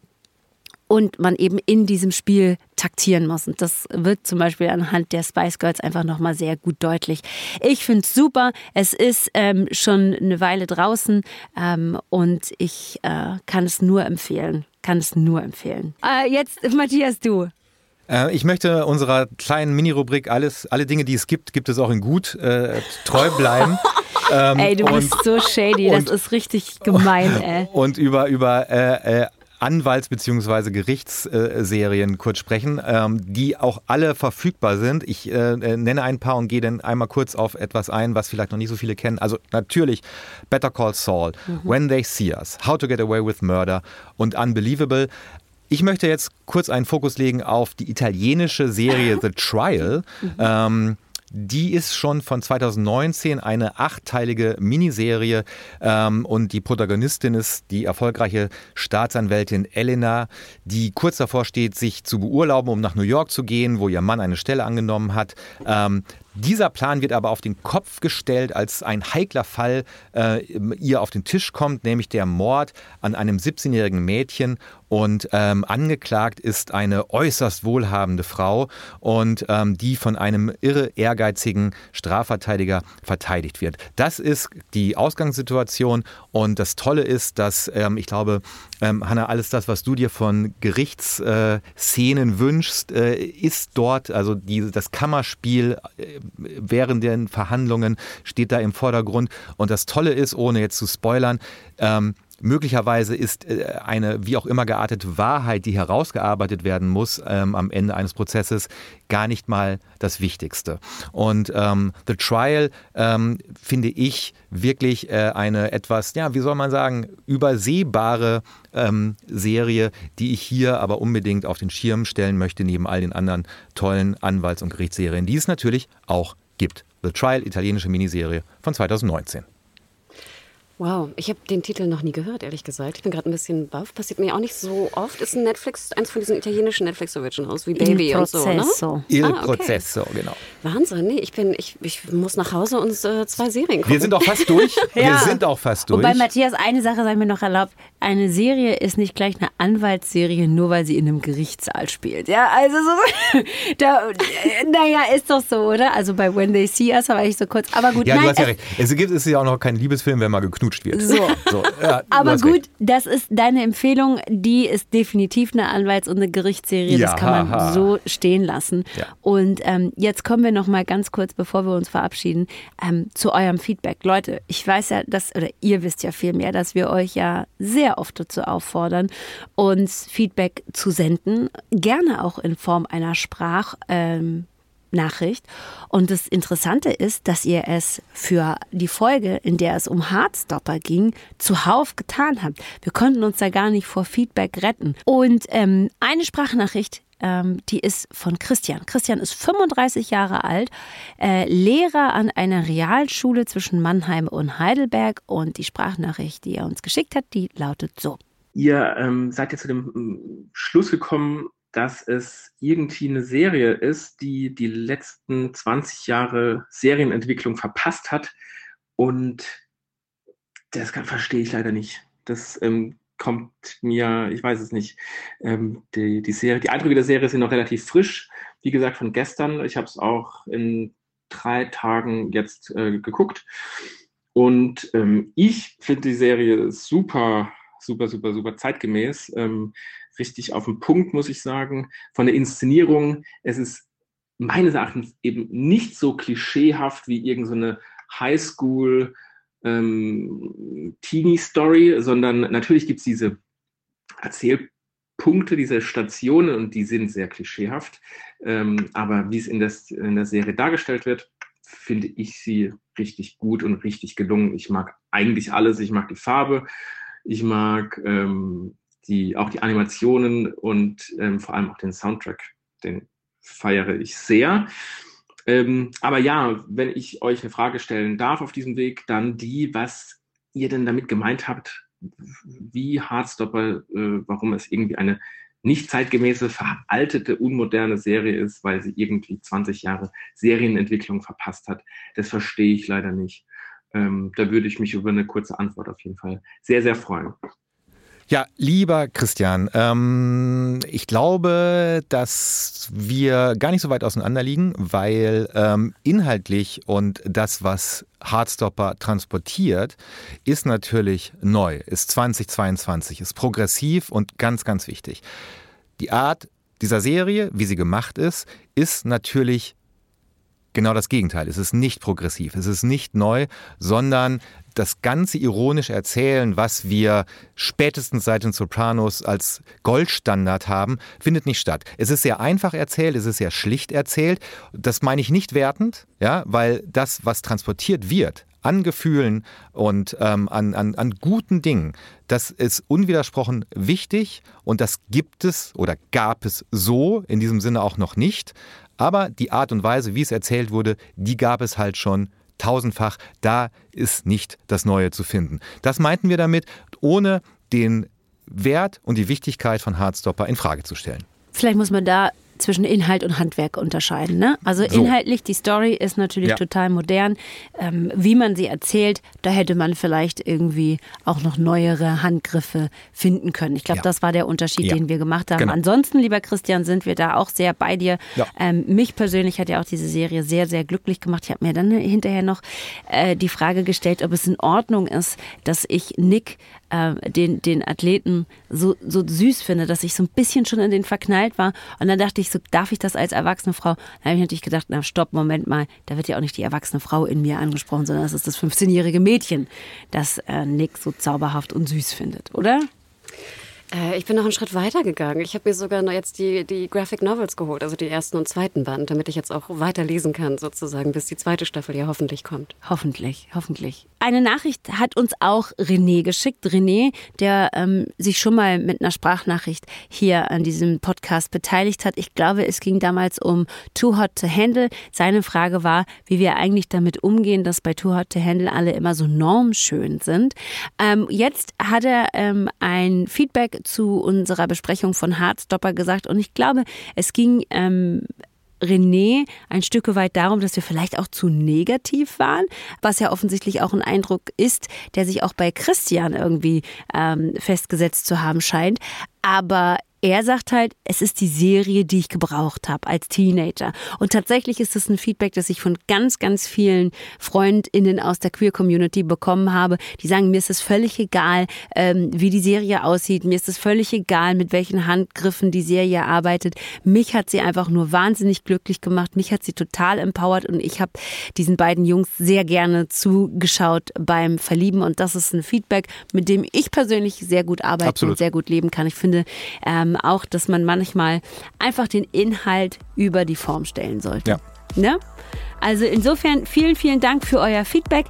Speaker 2: und man eben in diesem Spiel taktieren muss. Und das wird zum Beispiel anhand der Spice Girls einfach nochmal sehr gut deutlich. Ich finde es super. Es ist ähm, schon eine Weile draußen ähm, und ich äh, kann es nur empfehlen. Kann es nur empfehlen. Äh, jetzt, Matthias, du.
Speaker 1: Äh, ich möchte unserer kleinen Mini-Rubrik alles, alle Dinge, die es gibt, gibt es auch in gut, äh, treu bleiben. Ähm,
Speaker 2: ey, du bist
Speaker 1: und-
Speaker 2: so shady, das ist richtig gemein, ey.
Speaker 1: und über, über äh, äh, Anwalts- bzw. Gerichtsserien kurz sprechen, ähm, die auch alle verfügbar sind. Ich äh, äh, nenne ein paar und gehe dann einmal kurz auf etwas ein, was vielleicht noch nicht so viele kennen. Also natürlich Better Call Saul, When They See Us, How to Get Away with Murder und Unbelievable. Ich möchte jetzt kurz einen Fokus legen auf die italienische Serie The Trial. Ähm, die ist schon von 2019 eine achtteilige Miniserie ähm, und die Protagonistin ist die erfolgreiche Staatsanwältin Elena, die kurz davor steht, sich zu beurlauben, um nach New York zu gehen, wo ihr Mann eine Stelle angenommen hat. Ähm, dieser Plan wird aber auf den Kopf gestellt, als ein heikler Fall äh, ihr auf den Tisch kommt, nämlich der Mord an einem 17-jährigen Mädchen. Und ähm, angeklagt ist eine äußerst wohlhabende Frau und ähm, die von einem irre ehrgeizigen Strafverteidiger verteidigt wird. Das ist die Ausgangssituation und das Tolle ist, dass ähm, ich glaube, ähm, Hanna, alles das, was du dir von Gerichtsszenen Szenen wünschst, äh, ist dort, also die, das Kammerspiel äh, während den Verhandlungen steht da im Vordergrund. Und das Tolle ist, ohne jetzt zu spoilern, ähm, Möglicherweise ist äh, eine wie auch immer geartete Wahrheit, die herausgearbeitet werden muss ähm, am Ende eines Prozesses, gar nicht mal das Wichtigste. Und ähm, The Trial ähm, finde ich wirklich äh, eine etwas, ja, wie soll man sagen, übersehbare ähm, Serie, die ich hier aber unbedingt auf den Schirm stellen möchte, neben all den anderen tollen Anwalts- und Gerichtsserien, die es natürlich auch gibt. The Trial, italienische Miniserie von 2019.
Speaker 3: Wow, ich habe den Titel noch nie gehört, ehrlich gesagt. Ich bin gerade ein bisschen baff. Passiert mir auch nicht so oft. Ist ein Netflix, eins von diesen italienischen Netflix-Originals wie Baby
Speaker 2: Il
Speaker 3: und so, ne?
Speaker 2: Processo.
Speaker 1: Il
Speaker 3: Ah, okay.
Speaker 1: Processo, genau.
Speaker 3: Wahnsinn, nee, ich bin, ich, ich muss nach Hause und äh, zwei Serien gucken.
Speaker 1: Wir sind auch fast durch. Wir
Speaker 2: Ja.
Speaker 1: sind auch fast durch.
Speaker 2: Wobei Matthias, eine Sache sei mir noch erlaubt. Eine Serie ist nicht gleich eine Anwaltsserie, nur weil sie in einem Gerichtssaal spielt. Ja, also so, da, äh, naja, ist doch so, oder? Also bei When They See Us war ich so kurz, aber gut,
Speaker 1: ja,
Speaker 2: nein,
Speaker 1: du hast ja recht. Es gibt es ist ja auch noch kein Liebesfilm, wenn mal geknutscht wird.
Speaker 2: So.
Speaker 1: so ja,
Speaker 2: Aber gut,
Speaker 1: recht.
Speaker 2: das ist deine Empfehlung. Die ist definitiv eine Anwalts- und eine Gerichtsserie.
Speaker 1: Ja,
Speaker 2: das kann man
Speaker 1: haha.
Speaker 2: so stehen lassen.
Speaker 1: Ja.
Speaker 2: Und ähm, jetzt kommen wir noch mal ganz kurz, bevor wir uns verabschieden, ähm, zu eurem Feedback. Leute, ich weiß ja, dass, oder ihr wisst ja viel mehr, dass wir euch ja sehr oft dazu auffordern, uns Feedback zu senden. Gerne auch in Form einer Sprach. Ähm, Nachricht. Und das Interessante ist, dass ihr es für die Folge, in der es um Heartstopper ging, zuhauf getan habt. Wir konnten uns da gar nicht vor Feedback retten. Und ähm, eine Sprachnachricht, ähm, die ist von Christian. Christian ist 35 Jahre alt, äh, Lehrer an einer Realschule zwischen Mannheim und Heidelberg. Und die Sprachnachricht, die er uns geschickt hat, die lautet so.
Speaker 8: Ihr ähm, seid ja zu dem ähm, Schluss gekommen, dass es irgendwie eine Serie ist, die die letzten 20 Jahre Serienentwicklung verpasst hat. Und das verstehe ich leider nicht. Das ähm, kommt mir, ich weiß es nicht. Ähm, die, die Serie, die Eindrücke der Serie sind noch relativ frisch. Wie gesagt, von gestern. Ich habe es auch in drei Tagen jetzt äh, geguckt. Und ähm, ich finde die Serie super, super, super, super zeitgemäß. Ähm, richtig auf den Punkt, muss ich sagen. Von der Inszenierung, es ist meines Erachtens eben nicht so klischeehaft wie irgendeine so Highschool ähm, sondern natürlich gibt es diese Erzählpunkte, diese Stationen und die sind sehr klischeehaft. Ähm, aber wie es in, in der Serie dargestellt wird, finde ich sie richtig gut und richtig gelungen. Ich mag eigentlich alles. Ich mag die Farbe, ich mag ähm, die, auch die Animationen und ähm, vor allem auch den Soundtrack. Den feiere ich sehr. Ähm, aber ja, wenn ich euch eine Frage stellen darf auf diesem Weg, dann die, was ihr denn damit gemeint habt, wie Hardstopper, äh, warum es irgendwie eine nicht zeitgemäße, veraltete, unmoderne Serie ist, weil sie irgendwie 20 Jahre Serienentwicklung verpasst hat. Das verstehe ich leider nicht. Ähm, da würde ich mich über eine kurze Antwort auf jeden Fall sehr, sehr freuen.
Speaker 1: Ja, lieber Christian, ähm, ich glaube, dass wir gar nicht so weit auseinander liegen, weil ähm, inhaltlich und das, was Hardstopper transportiert, ist natürlich neu, ist 2022, ist progressiv und ganz, ganz wichtig. Die Art dieser Serie, wie sie gemacht ist, ist natürlich genau das Gegenteil. Es ist nicht progressiv, es ist nicht neu, sondern das ganze ironische Erzählen, was wir spätestens seit den Sopranos als Goldstandard haben, findet nicht statt. Es ist sehr einfach erzählt, es ist sehr schlicht erzählt. Das meine ich nicht wertend, ja, weil das, was transportiert wird, an Gefühlen und ähm, an, an, an guten Dingen, das ist unwidersprochen wichtig und das gibt es oder gab es so in diesem Sinne auch noch nicht. Aber die Art und Weise, wie es erzählt wurde, die gab es halt schon tausendfach. Da ist nicht das Neue zu finden. Das meinten wir damit, ohne den Wert und die Wichtigkeit von Hardstopper in Frage zu stellen.
Speaker 2: Vielleicht muss man da zwischen Inhalt und Handwerk unterscheiden. Ne? Also so. inhaltlich, die Story ist natürlich ja. total modern. Ähm, wie man sie erzählt, da hätte man vielleicht irgendwie auch noch neuere Handgriffe finden können. Ich glaube, ja. das war der Unterschied, ja. den wir gemacht haben. Genau. Ansonsten, lieber Christian, sind wir da auch sehr bei dir. Ähm, mich persönlich hat ja auch diese Serie sehr, sehr glücklich gemacht. Ich habe mir dann hinterher noch äh, die Frage gestellt, ob es in Ordnung ist, dass ich Nick äh, den, den Athleten so, so süß finde, dass ich so ein bisschen schon in den verknallt war. Und dann dachte ich so, darf ich das als erwachsene Frau? Dann habe ich natürlich gedacht, na stopp, Moment mal, da wird ja auch nicht die erwachsene Frau in mir angesprochen, sondern das ist das 15-jährige Mädchen, das äh, Nick so zauberhaft und süß findet, oder?
Speaker 3: Äh, ich bin noch einen Schritt weiter gegangen. Ich habe mir sogar noch jetzt die, die Graphic Novels geholt, also die ersten und zweiten Band, damit ich jetzt auch weiter lesen kann, sozusagen, bis die zweite Staffel ja hoffentlich kommt.
Speaker 2: Hoffentlich, hoffentlich. Eine Nachricht hat uns auch René geschickt. René, der ähm, sich schon mal mit einer Sprachnachricht hier an diesem Podcast beteiligt hat. Ich glaube, es ging damals um Too Hot to Handle. Seine Frage war, wie wir eigentlich damit umgehen, dass bei Too Hot to Handle alle immer so normschön sind. Ähm, jetzt hat er ähm, ein Feedback zu unserer Besprechung von Hardstopper gesagt und ich glaube, es ging ähm, René ein Stück weit darum, dass wir vielleicht auch zu negativ waren, was ja offensichtlich auch ein Eindruck ist, der sich auch bei Christian irgendwie ähm, festgesetzt zu haben scheint. Aber er sagt halt, es ist die Serie, die ich gebraucht habe als Teenager. Und tatsächlich ist es ein Feedback, das ich von ganz, ganz vielen FreundInnen aus der Queer-Community bekommen habe. Die sagen, mir ist es völlig egal, ähm, wie die Serie aussieht. Mir ist es völlig egal, mit welchen Handgriffen die Serie arbeitet. Mich hat sie einfach nur wahnsinnig glücklich gemacht. Mich hat sie total empowert und ich habe diesen beiden Jungs sehr gerne zugeschaut beim Verlieben. Und das ist ein Feedback, mit dem ich persönlich sehr gut arbeiten Absolut. und sehr gut leben kann. Ich finde, ähm, auch, dass man manchmal einfach den Inhalt über die Form stellen sollte. Ja. Ne? Also insofern vielen, vielen Dank für euer Feedback.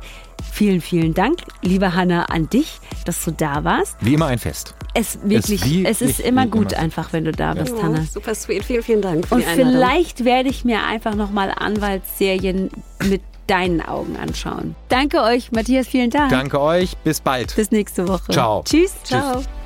Speaker 2: Vielen, vielen Dank, liebe Hanna, an dich, dass du da warst.
Speaker 1: Wie immer ein Fest.
Speaker 2: Es wirklich, es, es ist immer gut immer. einfach, wenn du da bist, ja. Hanna.
Speaker 3: Super sweet, vielen, vielen Dank.
Speaker 2: Und vielleicht werde ich mir einfach nochmal Anwaltsserien mit deinen Augen anschauen. Danke euch, Matthias, vielen Dank.
Speaker 1: Danke euch, bis bald.
Speaker 2: Bis nächste Woche.
Speaker 1: Ciao.
Speaker 2: Tschüss. Ciao. Tschüss.